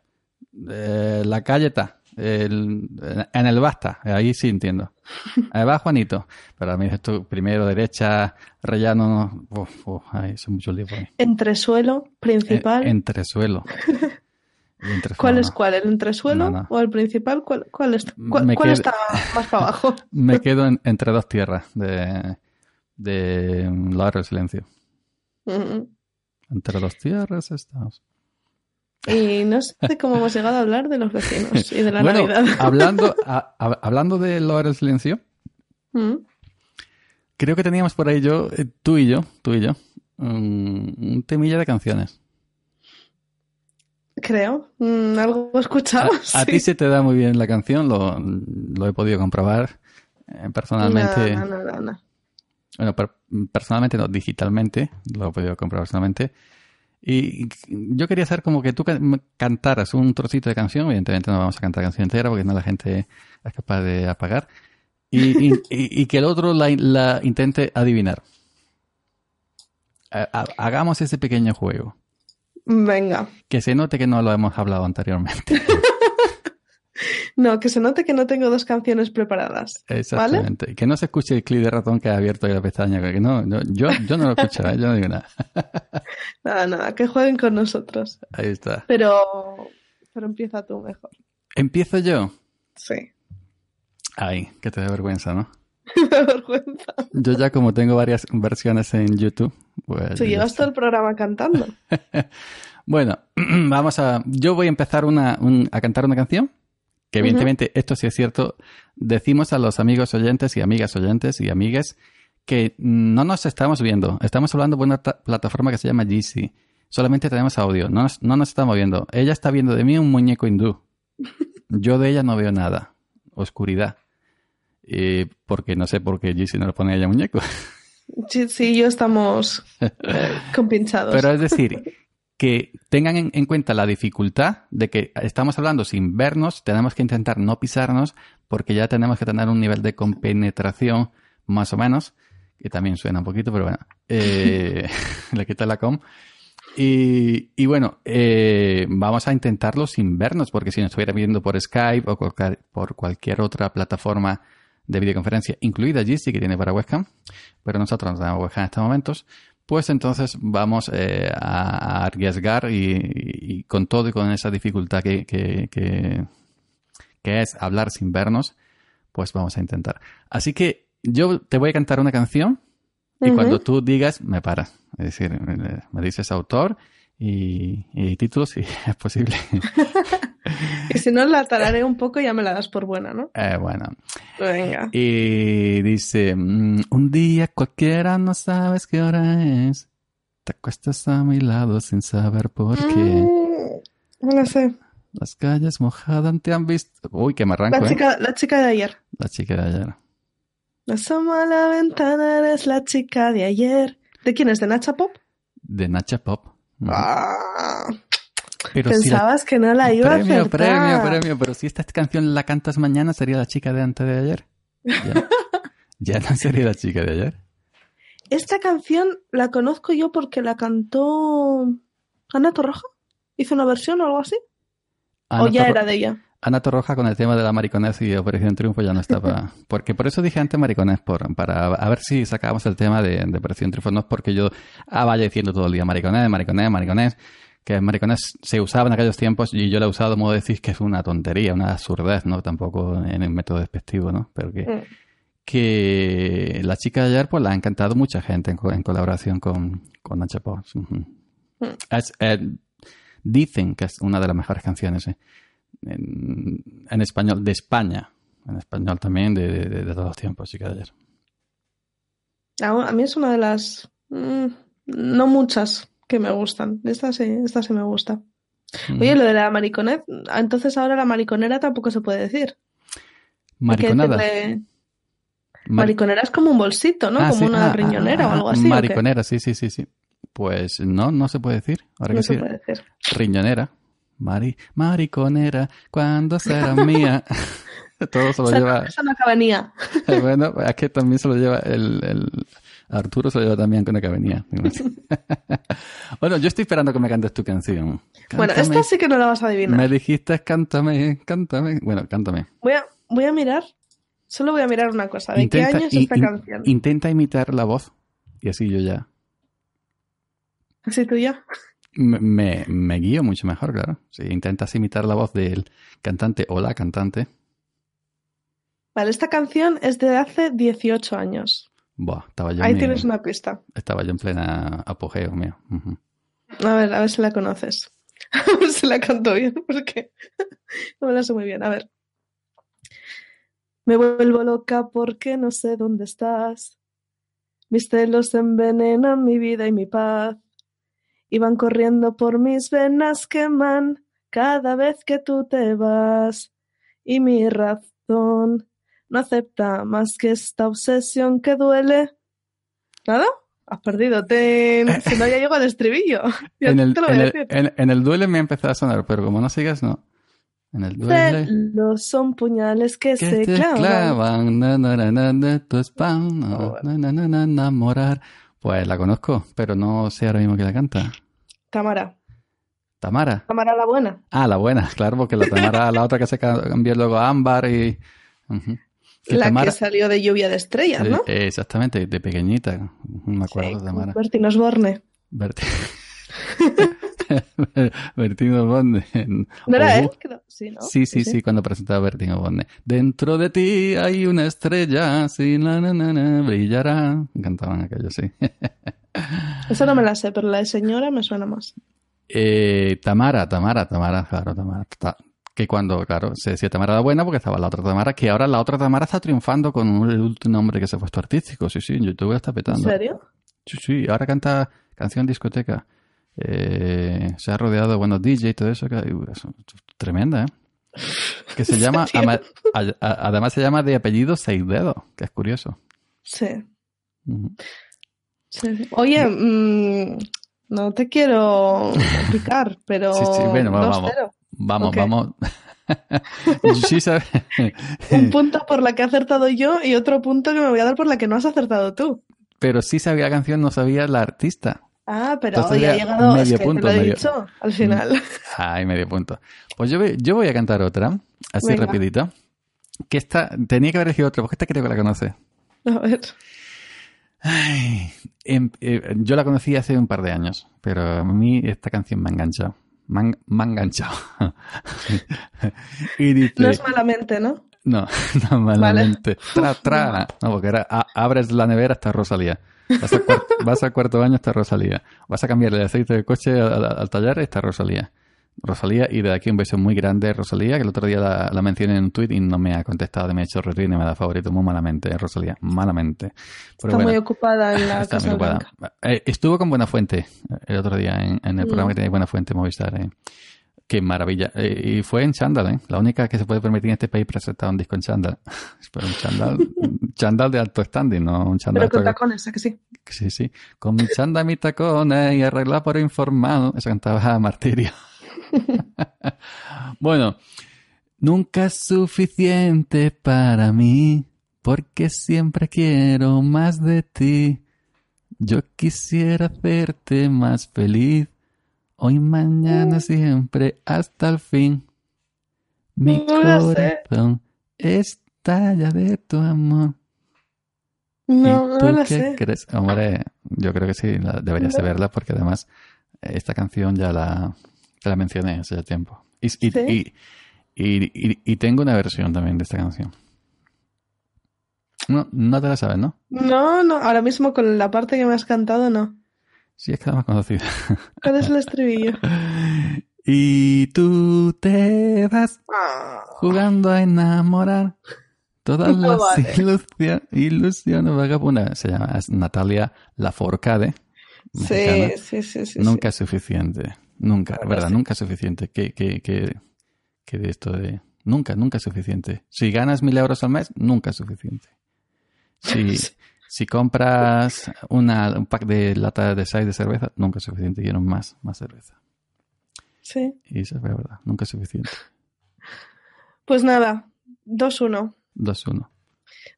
eh, la calle está, el- en el basta, ahí sí entiendo. Ahí va Juanito. Pero a mí dices tú, primero, derecha, rellano, no. Uf, uf, ay, eso es mucho lío para mí. Entresuelo, principal. Eh, entresuelo. ¿Cuál es cuál? ¿El entresuelo No, no. o el principal? ¿Cuál, cuál, es- cuál- Me cuál quedo- está más para abajo? Me quedo en- entre dos tierras de, de la hora del silencio. Mm. Entre dos tierras estamos. Y no sé cómo hemos llegado a hablar de los vecinos y de la bueno, Navidad. hablando, a- a- hablando de la hora del silencio, Mm. creo que teníamos por ahí yo, eh, tú y yo, tú y yo, un, un temilla de canciones. Creo. Mm, algo he escuchado. A, ti se te da muy bien la canción, lo, lo he podido comprobar eh, personalmente. No, no, no, no. Bueno, per- personalmente no, digitalmente, lo he podido comprobar personalmente. Y yo quería hacer como que tú cantaras un trocito de canción, evidentemente no vamos a cantar canción entera porque no la gente es capaz de apagar, y, y- y- y que el otro la, la intente adivinar. Ha- ha- Hagamos ese pequeño juego, Venga. que se note que no lo hemos hablado anteriormente. No, que se note que no tengo dos canciones preparadas. Exactamente. Que no se escuche el clic de ratón que ha abierto la pestaña, que no, no, yo, yo no lo escucho, ¿eh? yo no digo nada. Nada, nada, que jueguen con nosotros. Ahí está. Pero, pero empieza tú mejor. Empiezo yo. Sí. Ay, que te da vergüenza, ¿no? Me vergüenza. Yo ya como tengo varias versiones en YouTube, pues... Tú llevas todo el programa cantando. Bueno, vamos a... Yo voy a empezar una, un- a cantar una canción, que evidentemente esto sí es cierto, decimos a los amigos oyentes y amigas oyentes y amigues que no nos estamos viendo. Estamos hablando de una ta- plataforma que se llama Jitsi. Solamente tenemos audio, no nos, no nos estamos viendo. Ella está viendo de mí un muñeco hindú. Yo de ella no veo nada. Oscuridad. Eh, porque no sé por qué Jitsi no le pone a ella muñeco. Sí, sí, yo estamos eh, compinchados. Pero es decir, que tengan en, en cuenta la dificultad de que estamos hablando sin vernos, tenemos que intentar no pisarnos, porque ya tenemos que tener un nivel de compenetración más o menos, que también suena un poquito, pero bueno, eh, le quita la com. Y, y bueno, eh, vamos a intentarlo sin vernos, porque si nos estuviera viendo por Skype o por cualquier otra plataforma de videoconferencia, incluida Jitsi, que tiene para webcam, pero nosotros no tenemos webcam en estos momentos, pues entonces vamos eh, a, a arriesgar y, y- y con todo y con esa dificultad que, que, que, que es hablar sin vernos, pues vamos a intentar. Así que yo te voy a cantar una canción y cuando tú digas, me paras. Es decir, me, me dices autor y, y título si es posible. Y si no, la tararé un poco ya me la das por buena, ¿no? Eh, bueno, Venga. Y dice, mm, un día cualquiera no sabes qué hora es. Te acuestas a mi lado sin saber por qué. Mm, No lo sé. Las calles mojadas te han visto. Uy, que me arranco, La ¿eh? chica, la chica de ayer. La chica de ayer. Asoma a la ventana, eres la chica de ayer. ¿De quién es? ¿De Nacha Pop? De Nacha Pop. Mm. Pero si la- pensabas que no la iba a premio, acertar. premio, premio. Pero si esta canción la cantas mañana, sería la chica de antes de ayer. Ya, ya no sería la chica de ayer. Esta canción la conozco yo porque la cantó Ana Torroja. ¿Hizo una versión o algo así? Ana ¿O ya Torro- era de ella? Ana Torroja con el tema de la mariconez y Operación Triunfo ya no estaba. Porque por eso dije antes mariconez, por, para a ver si sacábamos el tema de, de Operación Triunfo. No es porque yo ah, vaya diciendo todo el día mariconez, mariconez, mariconez. Que mariconez se usaba en aquellos tiempos y yo lo he usado de modo de decir que es una tontería, una absurdez, ¿no? Tampoco en el método despectivo, ¿no? Pero que, Mm. que la chica de ayer pues la ha encantado mucha gente en, co- en colaboración con, con. Mm. Eh, dicen que es una de las mejores canciones eh, en, en español de España. En español también de, de- de todos los tiempos, chica de ayer. A, a mí es una de las... mm, no muchas que me gustan. Esta sí, esta sí me gusta. Ujú. Oye, lo de la mariconet, entonces ahora la mariconera tampoco se puede decir. Mariconada. decirle- Mariconera es como un bolsito, ¿no? Ah, como sí, una ah, riñonera ah, o algo así. ¿o? Mariconera, sí, sí, sí, sí. Pues no, no se puede decir. Ahora No que se sí. puede decir. Riñonera. Mari, mariconera, ¿cuándo será mía? Todo se lo Esa, lleva. esa no acabanía. Bueno, es que también se lo lleva el, el- Arturo se lo lleva también con la que venía. bueno, yo estoy esperando que me cantes tu canción. Bueno, esta sí que no la vas a adivinar. Me dijiste cántame, cántame. Bueno, cántame. Voy a, voy a mirar, solo voy a mirar una cosa. ¿De qué año es esta in- canción? intenta imitar la voz y así yo ya ¿Así tú ya? me, me, me guío mucho mejor, claro. Si intentas imitar la voz del cantante o la cantante, Vale, esta canción es de hace 18 años. Buah, estaba yo, Ahí mi- tienes una pista. estaba yo en plena apogeo mío. A ver, a ver si la conoces. A ver si la canto bien, porque no me la sé muy bien. A ver. Me vuelvo loca porque no sé dónde estás. Mis celos envenenan mi vida y mi paz. Y van corriendo por mis venas queman cada vez que tú te vas. Y mi razón no acepta más que esta obsesión que duele. ¿Nada? Has perdido. Te... Si no, ya llego al estribillo. En el, te lo voy en, a el, en- en el duele me ha empezado a sonar, pero como no sigas, no. En el duele. Celos son puñales que, Que se te clavan. clavan, na, na, na, tu spam, Oh, bueno. na, na, na, enamorar. Pues la conozco, pero no sé ahora mismo quién la canta. Tamara. Tamara. Tamara la buena. Ah, la buena, claro, porque la Tamara, la otra que se ca- cambió luego a Ámbar y... Ujú. Que la Tamara- que salió de lluvia de estrellas, ¿no? Eh, exactamente, de pequeñita. Me acuerdo Sí, de Tamara. Bertín Osborne. Berti- Bertino Bonde. ¿No era él? Sí, ¿no? Sí, sí, sí, cuando presentaba Bertino Bonde. Dentro de ti hay una estrella, sí, na, na, na, na, brillará. Cantaban aquello, sí. Esa no me la sé, pero la de señora me suena más. Eh, Tamara, Tamara, Tamara, claro, Tamara. Ta- que cuando, claro, se decía Tamara la buena porque estaba la otra Tamara, que ahora la otra Tamara está triunfando con un- el último nombre que se ha puesto artístico. Sí, sí, en YouTube la está ¿En petando. serio? Sí, sí, ahora canta canción discoteca. Eh, se ha rodeado de buenos DJ y todo eso. que- eso, tremenda, ¿eh? Que se llama, serio? ama- a- a- además se llama de apellido Seis Dedos, que es curioso. Sí. Sí, sí. Oye, mm, no te quiero picar, pero. Sí, sí, bueno, vamos, 2-0. Vamos, vamos. sí, Un punto por la que he acertado yo y otro punto que me voy a dar por la que no has acertado tú. pero sí sabía la canción, no sabía la artista. Ah, pero Entonces hoy ha llegado. es medio que punto, te lo he medio- dicho al final. Ay, medio punto. Pues yo, voy- yo voy a cantar otra, así Venga. rapidito. Que esta, tenía que haber elegido otra, porque esta creo que la conoce. A ver. Ay, em- eh, yo la conocí hace un par de años, pero a mí esta canción me ha enganchado. Me, han- me enganchado. y dice, No es malamente, ¿no? no, no malamente. Tra, tra. No, porque era, a- abres la nevera hasta Rosalía. Vas al, cuarto, vas al cuarto baño hasta Rosalía. Vas a cambiar el aceite del coche al, al- al taller está Rosalía. Rosalía, y de aquí un beso muy grande, Rosalía, que el otro día la, la mencioné en un tweet y no me ha contestado, me ha hecho retweet y me da favorito muy malamente, eh, Rosalía, malamente. Pero Está bueno. muy ocupada en la Está Casa muy ocupada. Eh, estuvo con Buena Fuente el otro día en, en el Mm. programa que tenía Buena Fuente Movistar. eh. Qué maravilla. Eh, y fue en chándal, ¿eh? La única que se puede permitir en este país presentar un disco en chándal. Pero un chándal, un chándal de alto standing, no un chándal Pero con alto- tacones, ¿a que sí? Sí, sí. Con mi chándal, mi tacones y arreglar por informado. Eso cantaba Martirio. bueno, nunca es suficiente para mí, porque siempre quiero más de ti. Yo quisiera hacerte más feliz, hoy, mañana, siempre, hasta el fin. Mi No corazón estalla de tu amor. No, ¿Y tú no qué sé. crees? Hombre, yo creo que sí, deberías de verla porque además eh, esta canción ya la, te la mencioné hace ya tiempo. Y, y, ¿Sí? y, y- y- y tengo una versión también de esta canción. No, no te la sabes, ¿no? No, no, ahora mismo con la parte que me has cantado, no. Sí, es que la más conocida. ¿Cuál es el estribillo? y tú te vas Ah, jugando a enamorar todas No las vale. ilusiones, ilusiones vagabundas. Se llama Natalia Lafourcade. mexicana, Sí, sí, sí, sí. nunca es suficiente. Nunca, ¿verdad? sí. Nunca es suficiente. Que, que, que, que de esto de... Nunca, nunca es suficiente. Si ganas mil euros al mes, nunca es suficiente. Si, si compras una, un pack de lata de 6 de cerveza, nunca es suficiente. Quiero más, más cerveza. Sí. Y eso es verdad, nunca es suficiente. Pues nada, 2-1. 2-1.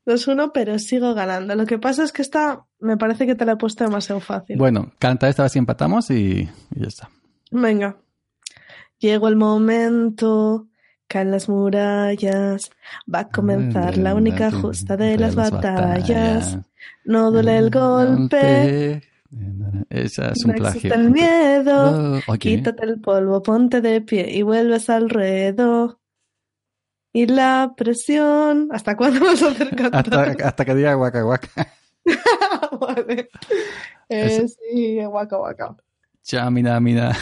2-1, pero sigo ganando. Lo que pasa es que esta me parece que te la he puesto demasiado fácil. Bueno, canta esta vez si empatamos y, y ya está. Venga. Llegó el momento, caen las murallas, va a comenzar la única justa de las batallas. No duele el golpe, Esa es un no plagio. el miedo. Oh. Quítate el polvo, ponte de pie y vuelves al ruedo. Y la presión. ¿Hasta cuándo vas a hacer Hasta, cantar? hasta que diga guaca guaca. vale. Eh, sí, guaca guaca. Ya, mira, mira.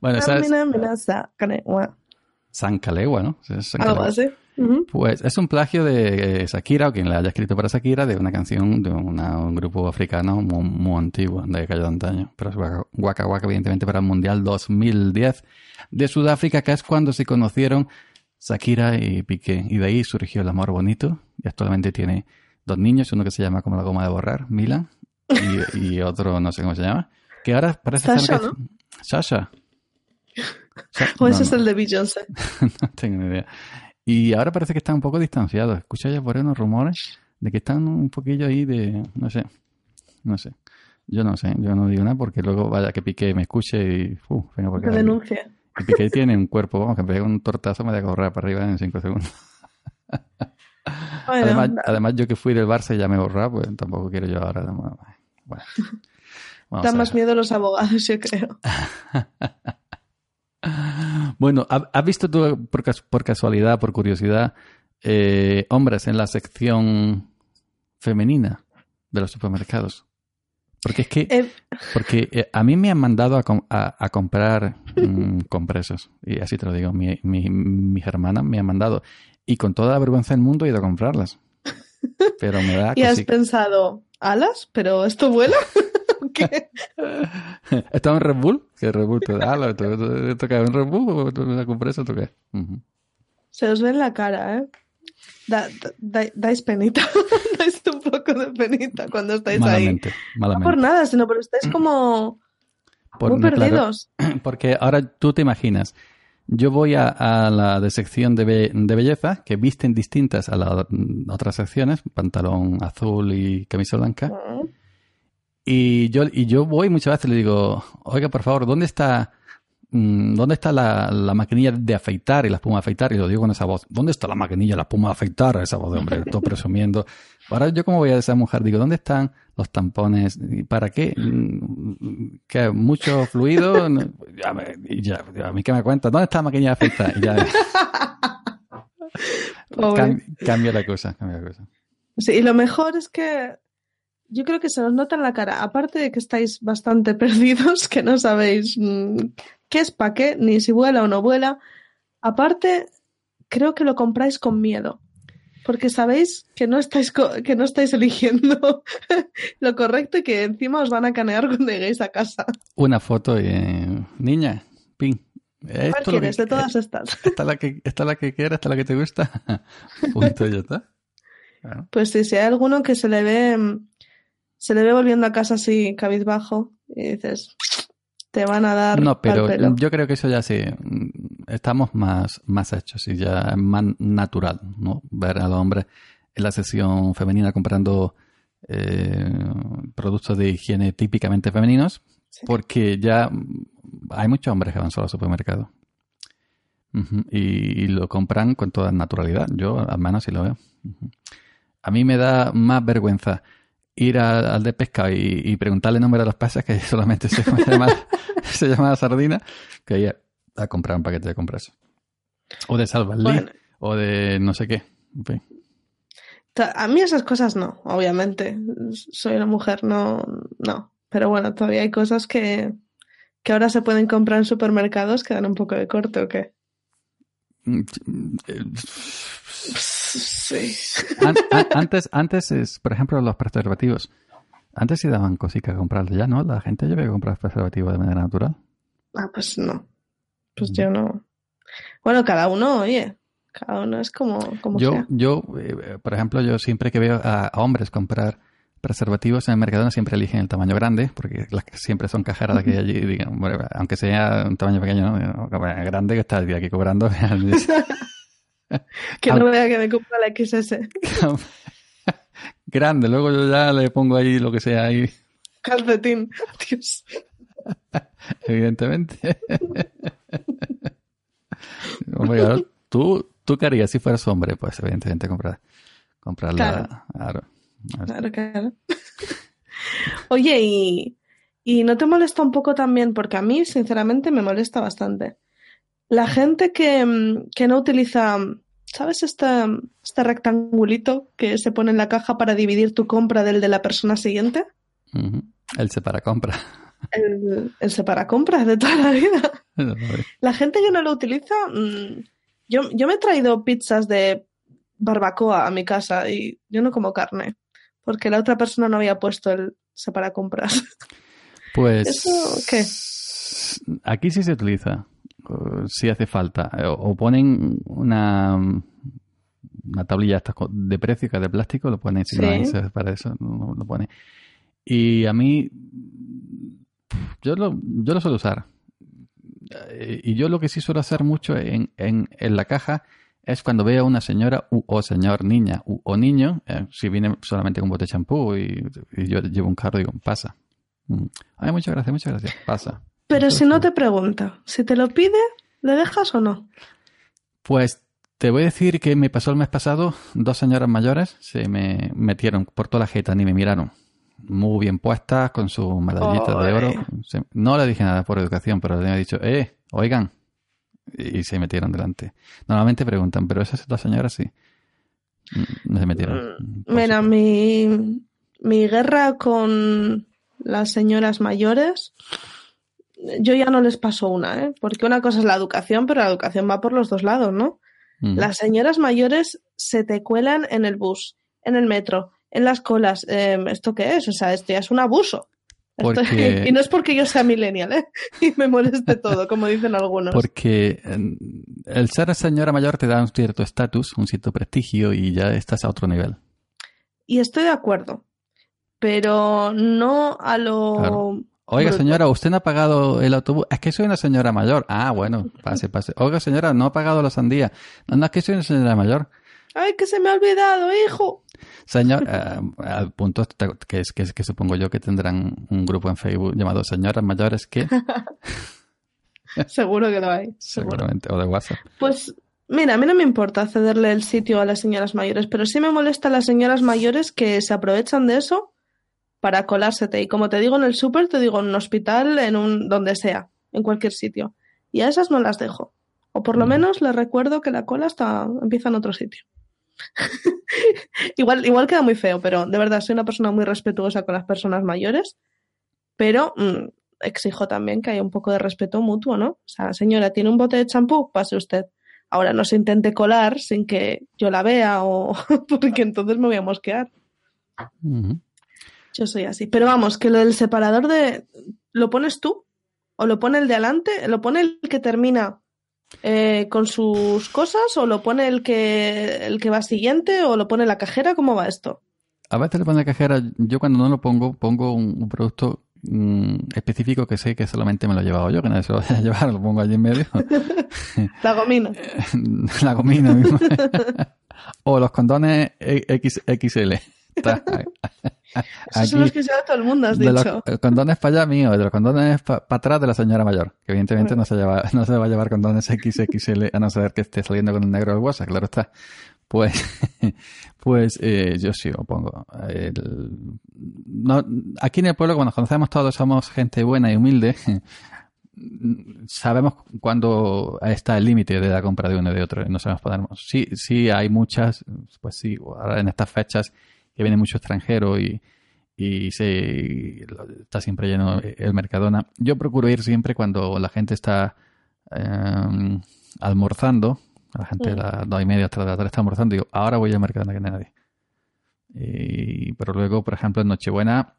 bueno, esa es Mina, mina, sakane, gua. San Calegua, ¿no? Esa es San Algo Calegua. así. Pues es un plagio de eh, Shakira, o quien la haya escrito para Shakira, de una canción de una- un grupo africano muy, muy antiguo, de aquellos antaño. Pero es Waka Waka, evidentemente, para el Mundial 2010 de Sudáfrica, que es cuando se conocieron Shakira y Piqué. Y de ahí surgió el amor bonito. Y actualmente tiene dos niños, uno que se llama como la goma de borrar, Milan, y, y otro no sé cómo se llama. Que ahora parece Sasha, que... Sasha. Sa- O no, ese es no. el de Beyoncé. no tengo ni idea. Y ahora parece que están un poco distanciados. Escucho ya por ahí unos rumores de que están un poquillo ahí de... No sé. No sé. Yo no sé. Yo no digo nada porque luego vaya que Piqué me escuche y... Uh, venga, porque Que denuncia. y Piqué tiene un cuerpo, vamos, que me pega un tortazo me da a correr para arriba en cinco segundos. Bueno, además, además, yo que fui del Barça y ya me he borrado, pues tampoco quiero yo ahora... Bueno. Vamos da a más miedo los abogados, yo creo. Bueno, ¿ha- ¿has visto tú por, cas- por casualidad, por curiosidad, eh, hombres en la sección femenina de los supermercados? Porque es que Eh, porque eh, a mí me han mandado a, com- a- a comprar mm, compresos. Y así te lo digo, mi, mi- mis hermanas me han mandado. Y con toda la vergüenza del mundo he ido a comprarlas. Pero me da y has pensado, ¿alas? ¿Pero esto vuela? ¿O ¿Qué? ¿Estaba en Red Bull? Que Red Bull te da, ¿lo- en Red Bull o la compresa o qué? Ujú. Se os ve en la cara, ¿eh? Da- da- da- dais penita. dais un poco de penita cuando estáis ahí. Malamente, No por nada, sino porque estáis como Por- muy claro, perdidos. porque ahora tú te imaginas, yo voy a, a la de sección de, be- de belleza, que visten distintas a las otras secciones, pantalón azul y camisa blanca, Mm. Y yo, y yo voy muchas veces y le digo, oiga, por favor, ¿dónde está, mm, ¿dónde está la, la maquinilla de afeitar y la espuma de afeitar? Y lo digo con esa voz, ¿dónde está la maquinilla, la espuma de afeitar? Esa voz de hombre, todo presumiendo. Ahora yo como voy a esa mujer, digo, ¿dónde están los tampones? ¿Y ¿Para qué? Mm, ¿Qué? ¿Mucho fluido? Ya, me- y ya, a mí que me cuenta, ¿dónde está la maquinilla de afeitar? Y ya cam- cambia la cosa, cambia la cosa. Sí, y lo mejor es que yo creo que se nos nota en la cara, aparte de que estáis bastante perdidos, que no sabéis mm, qué es para qué, ni si vuela o no vuela, aparte creo que lo compráis con miedo, porque sabéis que no estáis, que no estáis eligiendo lo correcto y que encima os van a canear cuando lleguéis a casa. Una foto y, eh, niña, pin. ¿Cuál Esto es lo que- quieres de todas estas? Esta es la que, esta es la que quieres, esta es la que te gusta. Punto ya está. Claro. Pues sí, si hay alguno que se le ve, mm, se le ve volviendo a casa así cabizbajo y dices, te van a dar No, pero pelo. yo creo que eso ya sí. mm, Estamos más, más hechos y ya es más natural, ¿no? Ver al hombre en la sesión femenina comprando eh, productos de higiene típicamente femeninos, Sí. porque ya mm, hay muchos hombres que van solo al supermercado. Y, y lo compran con toda naturalidad. Yo al menos sí lo veo. A mí me da más vergüenza ir a- al de pesca y, y preguntarle el nombre de los peces que solamente se llama, se llama sardina que ir a comprar un paquete de compresas. O de salvalis, Bueno. o de no sé qué. Ta- A mí esas cosas no, obviamente. Soy una mujer, no, no. Pero bueno, todavía hay cosas que, que ahora se pueden comprar en supermercados que dan un poco de corte o qué. Mm, Sí. An- an- antes, antes es, por ejemplo, los preservativos. Antes sí daban cositas a comprarlo, ya no, la gente lleva a comprar preservativos de manera natural. Ah, pues no. Pues yo no. Bueno, cada uno, oye, cada uno es como, como Yo, sea. yo eh, por ejemplo, yo siempre que veo a, a hombres comprar preservativos en el Mercadona siempre eligen el tamaño grande, porque las que siempre son cajeras de que hay allí, digan, bueno, aunque sea un tamaño pequeño, ¿no? Grande que está aquí cobrando. Que no vea que me compra la XS. grande, luego yo ya le pongo ahí lo que sea ahí, Calcetín. Dios. evidentemente. Hombre, claro, ¿tú, ¿tú qué harías si fueras hombre? Pues evidentemente comprar, comprarla. Claro. Claro, claro. Oye, y, y no te molesta un poco también, porque a mí, sinceramente, me molesta bastante. La gente que, mm, que no utiliza, ¿sabes? Este, este rectangulito que se pone en la caja para dividir tu compra del de la persona siguiente. Ujú. El separa compra. El, el separacompras de toda la vida. La gente que no lo utiliza, mm, yo, yo me he traído pizzas de barbacoa a mi casa y yo no como carne, porque la otra persona no había puesto el separacompras. Pues. ¿Eso qué? Aquí sí se utiliza. Eh, Si hace falta. O, o ponen una. Una tablilla de precio que es de plástico, lo ponen Sí. se- para eso no- lo pone. Y a mí. Yo lo, yo lo suelo usar. Eh, Y yo lo que sí suelo hacer mucho en, en, en la caja es cuando veo a una señora u- o señor, niña u- o niño, eh, si viene solamente con un bote de champú y, y yo llevo un carro, digo, pasa. Mm. Ay, muchas gracias, muchas gracias. Pasa. Pero si no te pregunta, si te lo pide, ¿le dejas o no? Pues te voy a decir que me pasó el mes pasado, dos señoras mayores se me metieron por toda la jeta ni me miraron. Muy bien puestas, con su medallita de oro. Se- no le dije nada por educación, pero le he dicho, eh, oigan. Y se metieron delante. Normalmente preguntan, pero esas dos señoras sí. Mm, No se metieron. Por Mira, mi, mi guerra con las señoras mayores, yo ya no les paso una, ¿eh? Porque una cosa es la educación, pero la educación va por los dos lados, ¿no? Mm. Las señoras mayores se te cuelan en el bus, en el metro, en las colas. Eh, ¿Esto qué es? O sea, esto ya es un abuso. Y no es porque yo sea millennial, ¿eh? Y me moleste todo, como dicen algunos. Porque eh, el ser señora mayor te da un cierto estatus, un cierto prestigio y ya estás a otro nivel. Y estoy de acuerdo, pero no a lo... Claro. Oiga, señora, ¿usted no ha pagado el autobús? Es que soy una señora mayor. Ah, bueno, pase, pase. Oiga, señora, no ha pagado la sandía. No, no, es que soy una señora mayor. ¡Ay, que se me ha olvidado, hijo! Señor, eh, al punto que es que, supongo yo que tendrán un grupo en Facebook llamado Señoras Mayores que Seguro que lo hay. Seguro. seguramente, o de WhatsApp. Pues mira, a mí no me importa cederle el sitio a las señoras mayores, pero sí me molesta a las señoras mayores que se aprovechan de eso para colársete. Y como te digo en el súper, te digo en un hospital, en un donde sea, en cualquier sitio. Y a esas no las dejo. O por lo Mm. menos les recuerdo que la cola está, empieza en otro sitio. igual, igual queda muy feo, pero de verdad soy una persona muy respetuosa con las personas mayores, pero mm, exijo también que haya un poco de respeto mutuo, ¿no? O sea, señora, ¿tiene un bote de champú? Pase usted. Ahora no se intente colar sin que yo la vea o porque entonces me voy a mosquear. Yo soy así. Pero vamos, que lo del separador de... ¿Lo pones tú? ¿O lo pone el de adelante? ¿Lo pone el que termina eh, con sus cosas? ¿O lo pone el que, el que va siguiente? ¿O lo pone la cajera? ¿Cómo va esto? A veces le pone la cajera, yo cuando no lo pongo, pongo un, un producto mm, específico que sé que solamente me lo he llevado yo, que nadie se lo vaya a llevar, lo pongo allí en medio. La gomina. la gomina misma. o los condones X, XL. Está- Esos son los que se da todo el mundo, has de los dicho. eh, condones para allá mío, de los condones para atrás de la señora mayor, que evidentemente no se, lleva, no se va a llevar condones XXL a no ser que esté saliendo con un negro del WhatsApp, claro está. Pues, pues eh, yo sí lo pongo. El- no, aquí en el pueblo, cuando nos conocemos todos, somos gente buena y humilde. Sabemos cuándo está el límite de la compra de uno y de otro y no sabemos ponernos. Sí, sí hay muchas, pues sí, ahora en estas fechas que viene mucho extranjero y, y se está siempre lleno el Mercadona. Yo procuro ir siempre cuando la gente está eh, almorzando, la gente a las dos y media, hasta las tres está almorzando, digo, ahora voy al Mercadona que no hay nadie. Y, pero luego, por ejemplo, en Nochebuena,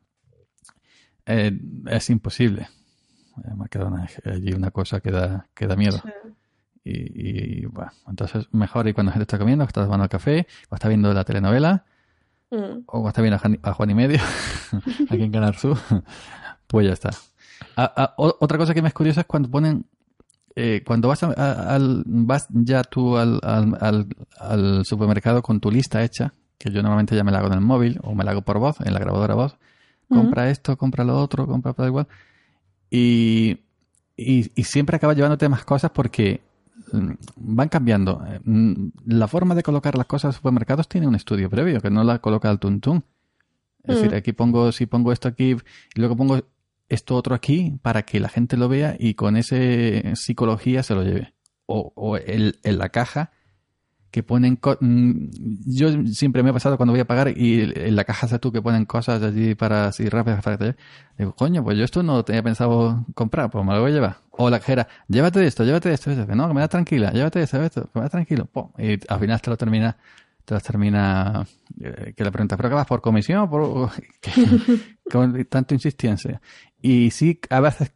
eh, es imposible. Eh, Mercadona es allí una cosa que da, que da miedo. Y, y, bueno, entonces mejor y cuando la gente está comiendo, está tomando el café, o está viendo la telenovela, Mm. o está viendo a Jan- a Juan y Medio, aquí en Canal Sur, pues ya está. Ah, ah, otra cosa que me es curiosa es cuando ponen, eh, cuando vas, al, vas ya tú al, al, al- al supermercado con tu lista hecha, que yo normalmente ya me la hago en el móvil o me la hago por voz, en la grabadora voz, compra esto, compra lo otro, compra todo igual. Y, y, y siempre acaba llevándote más cosas porque van cambiando. Eh, mm, La forma de colocar las cosas en los supermercados tiene un estudio previo, que no la coloca al tuntún. Es Mm. decir, aquí pongo, si pongo esto aquí y luego pongo esto otro aquí para que la gente lo vea y con ese psicología se lo lleve. O, o el, en la caja que ponen... co- mm, Yo siempre me ha pasado cuando voy a pagar y en la caja tú que ponen cosas allí para así rápidas para Digo, coño, pues yo esto no tenía pensado comprar, pues me lo voy a llevar. O la cajera, llévate esto, llévate esto. No, que me da tranquila, llévate esto, esto, me da tranquilo. Y al final te lo termina, te lo termina, eh, que le preguntas, ¿pero qué vas por comisión? ¿Por que- con tanto insistencia? Y sí, a veces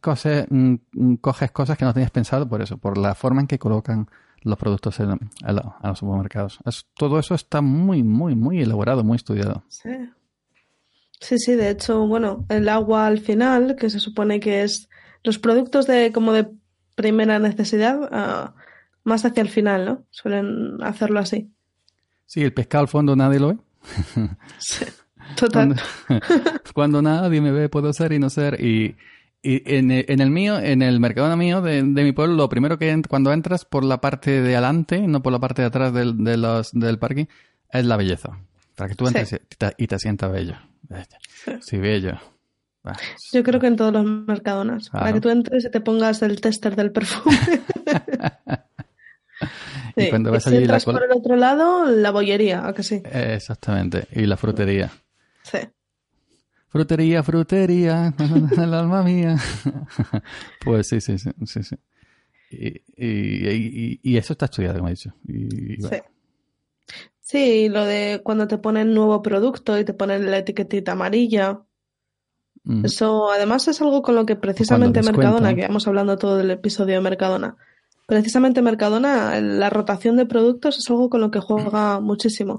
mm, mm, coges cosas que no tenías pensado por eso, por la forma en que colocan los productos en, a, la- a los supermercados. Es- todo eso está muy, muy, muy elaborado, muy estudiado. Sí. Sí, sí, de hecho, bueno, el agua al final, que se supone que es los productos de como de primera necesidad, ah, más hacia el final, ¿no? Suelen hacerlo así. Sí, el pescado al fondo nadie lo ve. Sí. Total. Cuando, cuando nadie me ve, puedo ser y no ser. Y, y en, el, en el mío, en el Mercadona mío de, de mi pueblo, lo primero que ent- cuando entras por la parte de adelante, no por la parte de atrás del, de los, del parking, es la belleza. Para que tú entres Sí. y, te, y te sientas bello. Sí, bello. Yo creo que en todos los mercadonas. Para que tú entres y te pongas el tester del perfume. Y cuando vas si allí entras por el otro lado, la bollería, ¿a que sí? Exactamente. Y la frutería. Frutería, frutería, el alma mía. pues sí, sí, sí, sí, sí. Y, y, y- y eso está estudiado, como he dicho. Y, y bueno. Sí. Sí, lo de cuando te ponen nuevo producto y te ponen la etiquetita amarilla. Mm. Eso además es algo con lo que precisamente. Mercadona, que vamos hablando todo el episodio de Mercadona, precisamente Mercadona, la rotación de productos es algo con lo que juega muchísimo.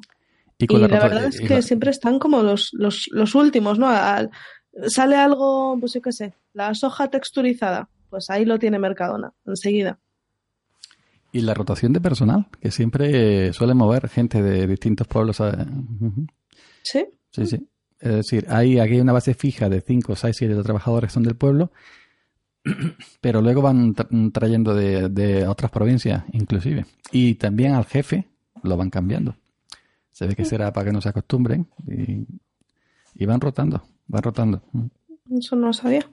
Y la verdad es que la- siempre están como los, los, los últimos, ¿no? Al- sale algo, pues yo qué sé, la soja texturizada, pues ahí lo tiene Mercadona, enseguida. y la rotación de personal, que siempre suele mover gente de distintos pueblos. ¿Sí? Sí, sí. Es decir, hay aquí hay una base fija de 5, 6, 7 trabajadores que son del pueblo, pero luego van tra- trayendo de, de otras provincias, inclusive. Y también al jefe lo van cambiando. Se ve que será para que no se acostumbren y, y van rotando, van rotando. Eso no lo sabía.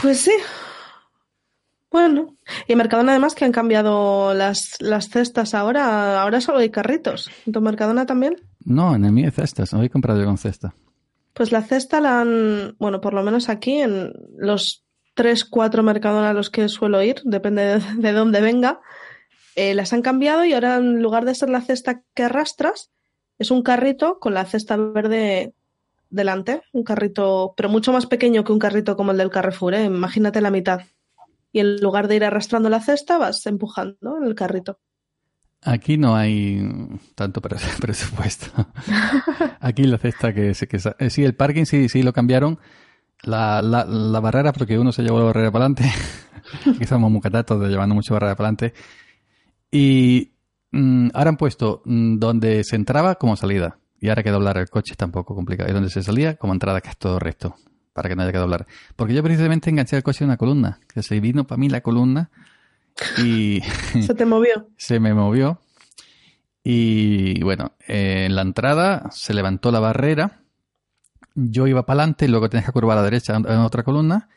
Pues sí. Bueno, y Mercadona además que han cambiado las, las cestas ahora, ahora solo hay carritos. ¿En tu Mercadona también? No, en el mío hay cestas, no he comprado yo con cesta. Pues la cesta la han, bueno, por lo menos aquí en los tres, cuatro Mercadona a los que suelo ir, depende de, de dónde venga, eh, las han cambiado y ahora en lugar de ser la cesta que arrastras, es un carrito con la cesta verde delante, un carrito, pero mucho más pequeño que un carrito como el del Carrefour, ¿eh? imagínate la mitad. Y en lugar de ir arrastrando la cesta, vas empujando el carrito. Aquí no hay tanto pres- presupuesto. Aquí la cesta que, que eh, sí, el parking sí, sí lo cambiaron. La, la, la barrera, porque uno se llevó la barrera para adelante. Aquí somos muy catatos de llevando mucho barrera para adelante. Y mm, ahora han puesto mm, donde se entraba como salida. Y ahora que doblar el coche está un poco complicado. Y donde se salía como entrada, que es todo recto. Para que no haya que doblar. Porque yo precisamente enganché el coche en una columna. Que se vino para mí la columna. Y Se te movió. se me movió. Y bueno, eh, en la entrada se levantó la barrera. Yo iba para adelante, luego tenías que curvar a la derecha en otra columna.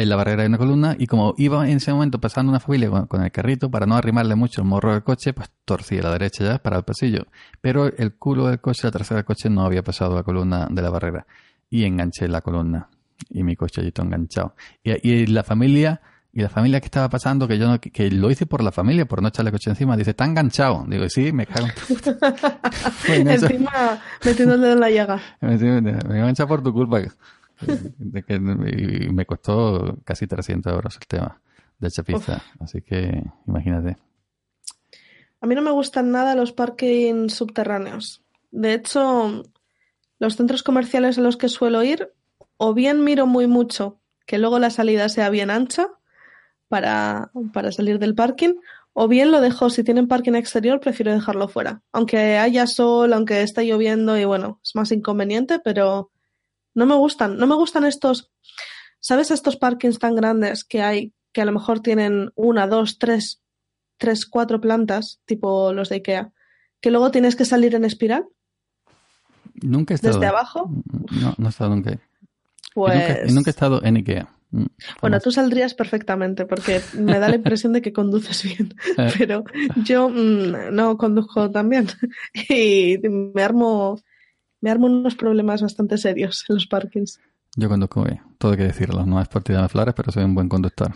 En la barrera hay una columna. Y como iba en ese momento pasando una familia con, con el carrito, para no arrimarle mucho el morro del coche, pues torcí a la derecha ya para el pasillo. Pero el culo del coche, la trasera del coche, no había pasado la columna de la barrera. Y enganché la columna. Y mi coche allí todo enganchado. Y, y la familia Y la familia que estaba pasando, que yo no, que lo hice por la familia, por no echarle coche encima, dice, está enganchado. Digo, sí, me cago en tu puta. Pues Encima metiendo el dedo en la llaga. me engancha por tu culpa. De que- y me costó casi 300 euros el tema de chapiza. Así que imagínate. A mí no me gustan nada los parkings subterráneos. De hecho, los centros comerciales a los que suelo ir, o bien miro muy mucho que luego la salida sea bien ancha para, para salir del parking, o bien lo dejo, si tienen parking exterior, prefiero dejarlo fuera. Aunque haya sol, aunque esté lloviendo y bueno, es más inconveniente, pero no me gustan. No me gustan estos, ¿sabes? Estos parkings tan grandes que hay, que a lo mejor tienen una, dos, tres, tres, cuatro plantas, tipo los de Ikea, que luego tienes que salir en espiral Nunca he estado. desde abajo. No, no he estado nunca. Y Pues nunca, y nunca he estado en Ikea. Mm, bueno, tú saldrías perfectamente porque me da la impresión de que conduces bien, Eh. pero yo mm, no conduzco tan bien y me armo me armo unos problemas bastante serios en los parkings. Yo conduzco bien, todo hay que decirlo. No es por tirarme flores, pero soy un buen conductor.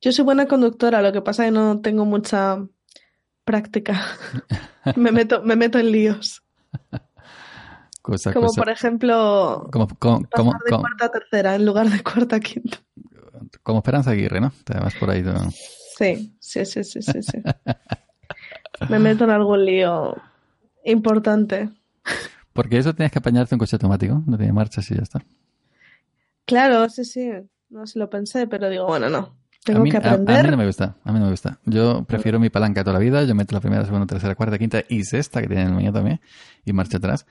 Yo soy buena conductora, lo que pasa es que no tengo mucha práctica. me meto me meto en líos, Cosa, como cosa- por ejemplo como, como, como, de cuarta a tercera en lugar de cuarta a quinta. como Esperanza Aguirre, ¿no? Te vas por ahí. tú. Sí, sí, sí, sí, sí, sí. Me meto en algún lío importante. Porque eso tienes que apañarte un coche automático. No tiene marchas y ya está. Claro, sí, sí. No se lo pensé, pero digo, bueno, no. A Tengo mí, que a- a aprender. mí no me gusta. A mí no me gusta. Yo prefiero mi palanca toda la vida. Yo meto la primera, segunda, tercera, cuarta, quinta y sexta, que tiene el mío también. Y marcha atrás.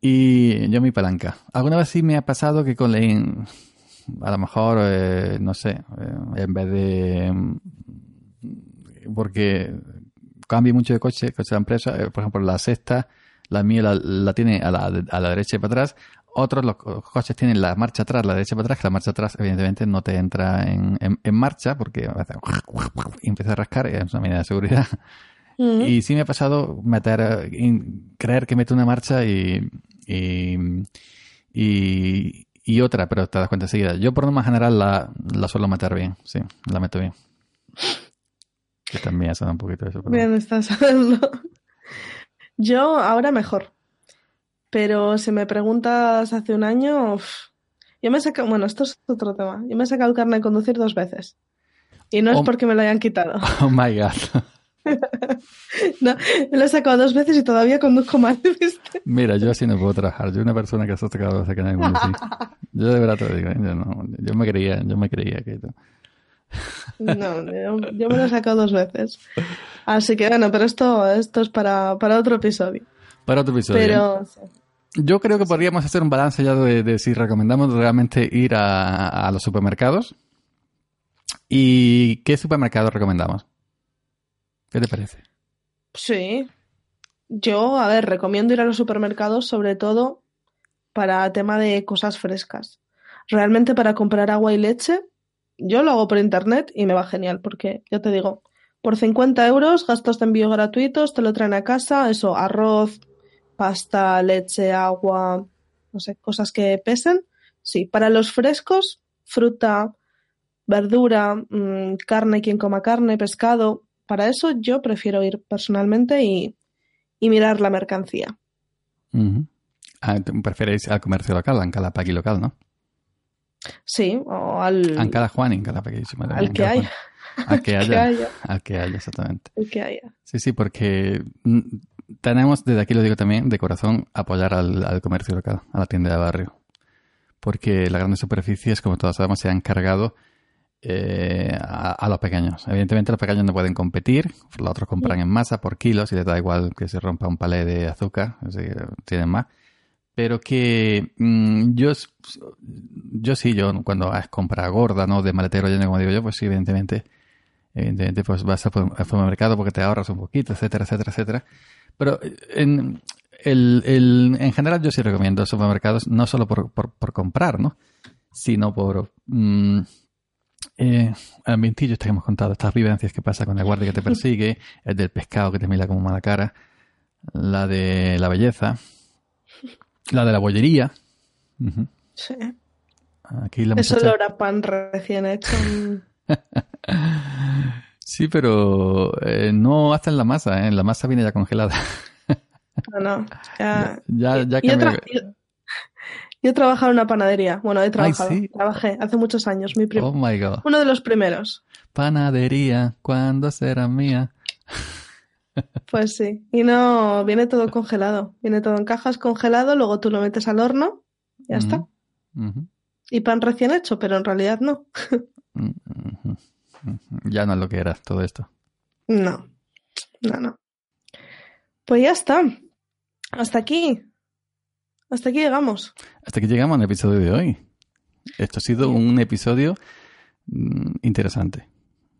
Y yo mi palanca. Alguna vez sí me ha pasado que con la... in- A lo mejor, eh, no sé, eh, en vez de... mm, Porque cambio mucho de coche, coche de empresa. eh, por ejemplo, la sexta, la mía la, la tiene a la, a la derecha y para atrás. Otros los co- coches tienen la marcha atrás, la derecha para atrás, que la marcha atrás evidentemente no te entra en, en, en marcha porque hace y empieza a rascar, y es una medida de seguridad. Ujú. Y sí me ha pasado meter, in- creer que meto una marcha y, y, y, y otra, pero te das cuenta enseguida. Yo por norma general la, la suelo meter bien, sí, la meto bien. Que también suena un poquito eso. pero- Bien, estás hablando. Yo ahora mejor. Pero si me preguntas hace un año, uf, yo me he sacado, bueno, esto es otro tema. Yo me he sacado el carnet de conducir dos veces. Y no es Oh. porque me lo hayan quitado. Oh my god. No, me lo he sacado dos veces y todavía conduzco mal, ¿viste? Mira, yo así no puedo trabajar. Yo una persona que se ha sacado ese canal de conducir. Yo de verdad te lo digo, ¿eh? yo, no, yo me creía, yo me creía que No, yo, yo me lo he sacado dos veces. Así que bueno, pero esto, esto es para, para otro episodio. Para otro episodio. Pero Yo creo que podríamos hacer un balance ya de, de si recomendamos realmente ir a, a los supermercados. ¿Y qué supermercados recomendamos? ¿Qué te parece? sí, yo, a ver, recomiendo ir a los supermercados sobre todo para tema de cosas frescas. Realmente para comprar agua y leche, yo lo hago por internet y me va genial porque, ya te digo, por 50 euros, gastos de envío gratuitos, te lo traen a casa, eso, arroz, pasta, leche, agua, no sé, cosas que pesen. Sí, para los frescos, fruta, verdura, mm, carne, quien coma carne, pescado. Para eso yo prefiero ir personalmente y, y mirar la mercancía. Ujú. Ah, tú ¿Preferéis al comercio local, en cada paqui local, no? Sí, o al, En cada Juan, en cada paqui. sí, madre al que haya, Juan. Al que haya. Al que haya, exactamente. el que haya. Sí, sí, porque tenemos, desde aquí lo digo también, de corazón, apoyar al, al comercio local, a la tienda de barrio. Porque las grandes superficies, como todos sabemos, se han cargado eh, a, a los pequeños. Evidentemente los pequeños no pueden competir, los otros compran en masa por kilos y les da igual que se rompa un palé de azúcar, así que tienen más. Pero que mm, yo, yo sí, yo cuando es compra gorda, ¿no? De maletero lleno, como digo yo, pues sí, evidentemente evidentemente pues vas al supermercado porque te ahorras un poquito, etcétera, etcétera, etcétera. Pero en, el, en general yo sí recomiendo supermercados no solo por, por, comprar, ¿no? Sino por mm, eh, ambientillos que hemos contado, estas vivencias que pasa con el guardia que te persigue, el del pescado que te mira como mala cara, la de la belleza, la de la bollería. Sí. Aquí la Eso muchacha... olor a pan recién hecho. Sí, pero eh, no hacen la masa, ¿eh? La masa viene ya congelada. No, no. Ya, Ya, ya yo, cambió. tra- yo- yo he trabajado en una panadería. Bueno, he trabajado. sí. Trabajé hace muchos años. Mi Oh my god. Uno de los primeros. Panadería, ¿cuándo será mía? Pues sí. Y no, viene todo congelado. Viene todo en cajas congelado, luego tú lo metes al horno. Ya está. Y pan recién hecho, pero en realidad no. ujú. Ya no es lo que era todo esto. No. No, no. Pues ya está. Hasta aquí. Hasta aquí llegamos. Hasta que llegamos al episodio de hoy. Esto ha sido un episodio mm, interesante.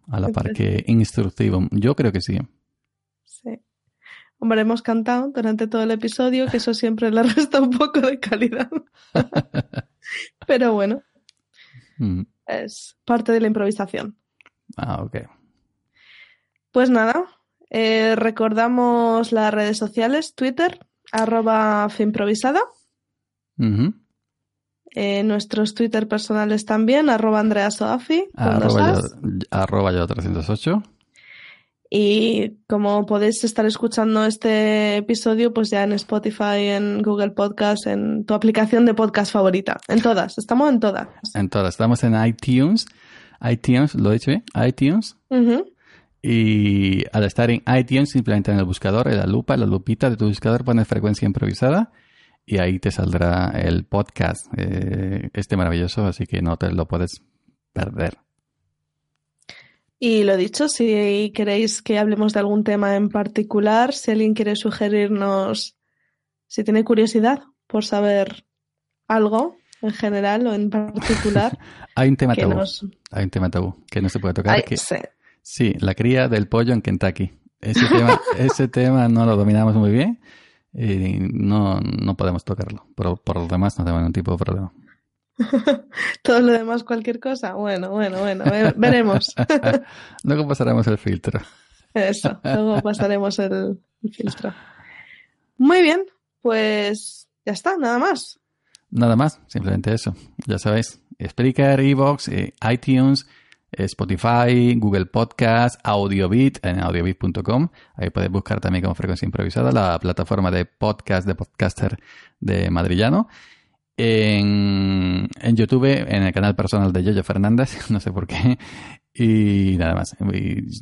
A la par que instructivo. Yo creo que sí. Sí. Hombre, hemos cantado durante todo el episodio, que eso siempre le resta un poco de calidad. Pero bueno, Mm. es parte de la improvisación. Ah, ok. Pues nada, eh, recordamos las redes sociales, Twitter, arroba Finprovisada, eh, nuestros Twitter personales también, arroba Andrea Soafi, yo, arroba yo 308. Y como podéis estar escuchando este episodio, pues ya en Spotify, en Google Podcast, en tu aplicación de podcast favorita, en todas, estamos en todas. En todas. Estamos en iTunes. iTunes, lo he dicho bien. iTunes. Ujú. Y al estar en iTunes, simplemente en el buscador, en la lupa, en la lupita de tu buscador, pones frecuencia improvisada y ahí te saldrá el podcast, eh, este maravilloso, así que no te lo puedes perder. Y lo dicho, si queréis que hablemos de algún tema en particular, si alguien quiere sugerirnos, si tiene curiosidad por saber algo en general o en particular, Hay un tema tabú, nos... hay un tema tabú que no se puede tocar. Ay, que, sí. sí, la cría del pollo en Kentucky. Ese tema, ese tema no lo dominamos muy bien y no, no podemos tocarlo. Por, por lo demás no tenemos ningún tipo de problema. Todo lo demás, cualquier cosa. Bueno, bueno, bueno, ve- veremos. Luego pasaremos el filtro. Eso, luego pasaremos el, el filtro. Muy bien, pues ya está, nada más. Nada más, simplemente eso. Ya sabéis, Spreaker, Evox, eh, iTunes, eh, Spotify, Google Podcast, Audiobit en audiobit.com. Ahí podéis buscar también como Frecuencia Improvisada, la plataforma de podcast de podcaster de Madrillano. En, en YouTube, en el canal personal de Yoyo Fernández, no sé por qué. Y nada más.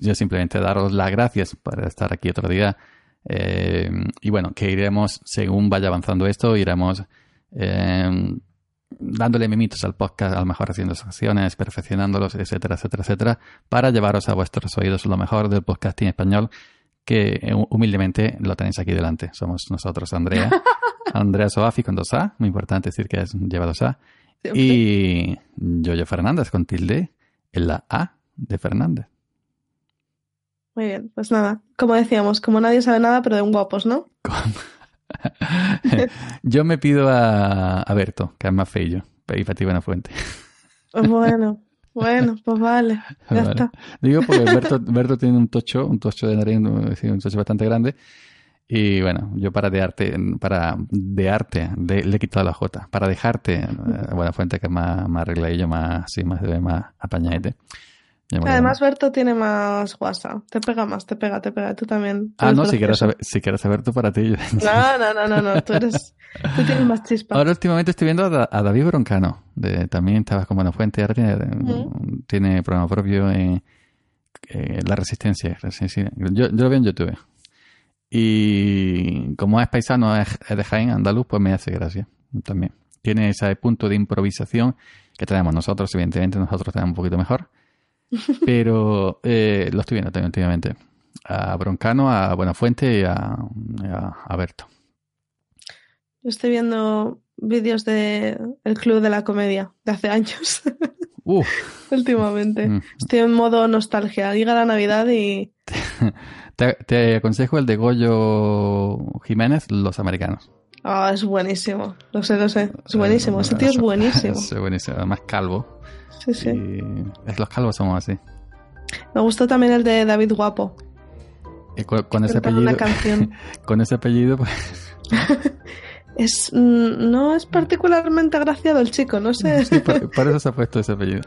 Yo simplemente daros las gracias por estar aquí otro día. Eh, y bueno, que iremos, según vaya avanzando esto, iremos eh, dándole mimitos al podcast, a lo mejor haciendo secciones, perfeccionándolos, etcétera, etcétera, etcétera, para llevaros a vuestros oídos lo mejor del podcasting español, que eh, humildemente lo tenéis aquí delante. Somos nosotros, Andrea. Andrea Soafi con dos A, muy importante decir que es, lleva dos A. Y Yoyo Fernández con tilde en la A de Fernández. Muy bien, pues nada, como decíamos, como nadie sabe nada, pero de un guapos, ¿no? Yo me pido a, a Berto, que es más feo, y para ti buena fuente. Bueno, bueno, pues vale, ya Vale. está. Digo porque Berto, Berto tiene un tocho, un tocho de nariz, un tocho bastante grande. Y bueno, yo para de arte, para de arte, de- le he quitado la J. Para dejarte, eh, buena fuente que es más, más arregladillo, más, sí, más, más apañadete. Además. Berto tiene más WhatsApp. Te pega más, te pega, te pega. Tú también. Ah, no, si quieres saber, si quieres saber tú para ti. yo- No, no, no, no, no. Tú eres. Tú tienes más chispa. Ahora últimamente estoy viendo a, Da- a David Broncano. De, también estaba con Buena Fuente. Ahora tiene, tiene programa propio en eh, La Resistencia. Resistencia. Yo, yo lo veo en YouTube. Y como es paisano, es, de Jaén, andaluz, pues me hace gracia también. Tiene ese punto de improvisación que tenemos nosotros, evidentemente nosotros tenemos un poquito mejor. Pero eh, lo estoy viendo también últimamente. A Broncano, a Buenafuente y a, a, a Berto. Yo estoy viendo vídeos de El Club de la Comedia de hace años, Uf, últimamente. Mm. Estoy en modo nostalgia. Llega la Navidad y. Te, te aconsejo el de Goyo Jiménez, Los Americanos. Ah, es buenísimo. Lo sé, lo sé. Es buenísimo. Ese tío es buenísimo. Es buenísimo, además calvo. Sí, sí. Y es, los calvos somos así. Me gustó también el de David Guapo. Y con, con ese apellido, una canción. con ese apellido, pues Es, mm, no es particularmente agraciado el chico, no sé. Sí, por, por eso se ha puesto ese apellido.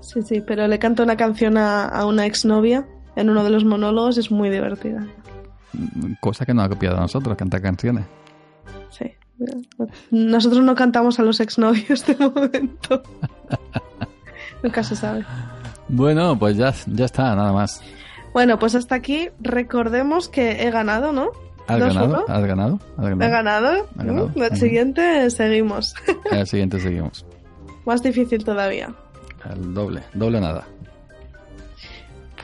Sí, sí, pero le canta una canción a, a una exnovia en uno de los monólogos, es muy divertida. Cosa que nos ha copiado a nosotros, cantar canciones. Sí. Nosotros no cantamos a los exnovios de momento. Nunca se sabe. Bueno, pues ya, ya está, nada más. Bueno, pues hasta aquí recordemos que he ganado, ¿no? ¿Has ganado? ¿Has ganado? ¿Has He ganado? ganado. Ha ganado. ¿no? El siguiente seguimos. Al siguiente seguimos. Más difícil todavía. Al doble, doble nada.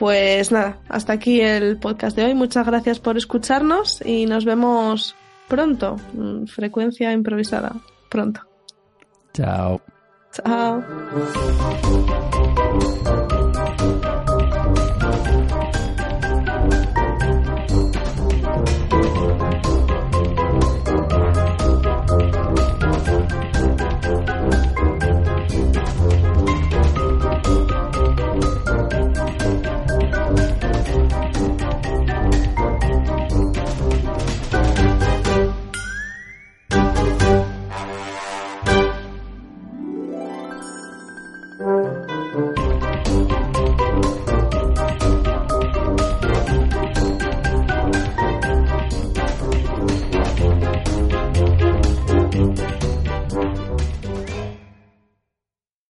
Pues nada, hasta aquí el podcast de hoy. Muchas gracias por escucharnos y nos vemos pronto. Mm, Frecuencia improvisada. Pronto. Chao. Chao.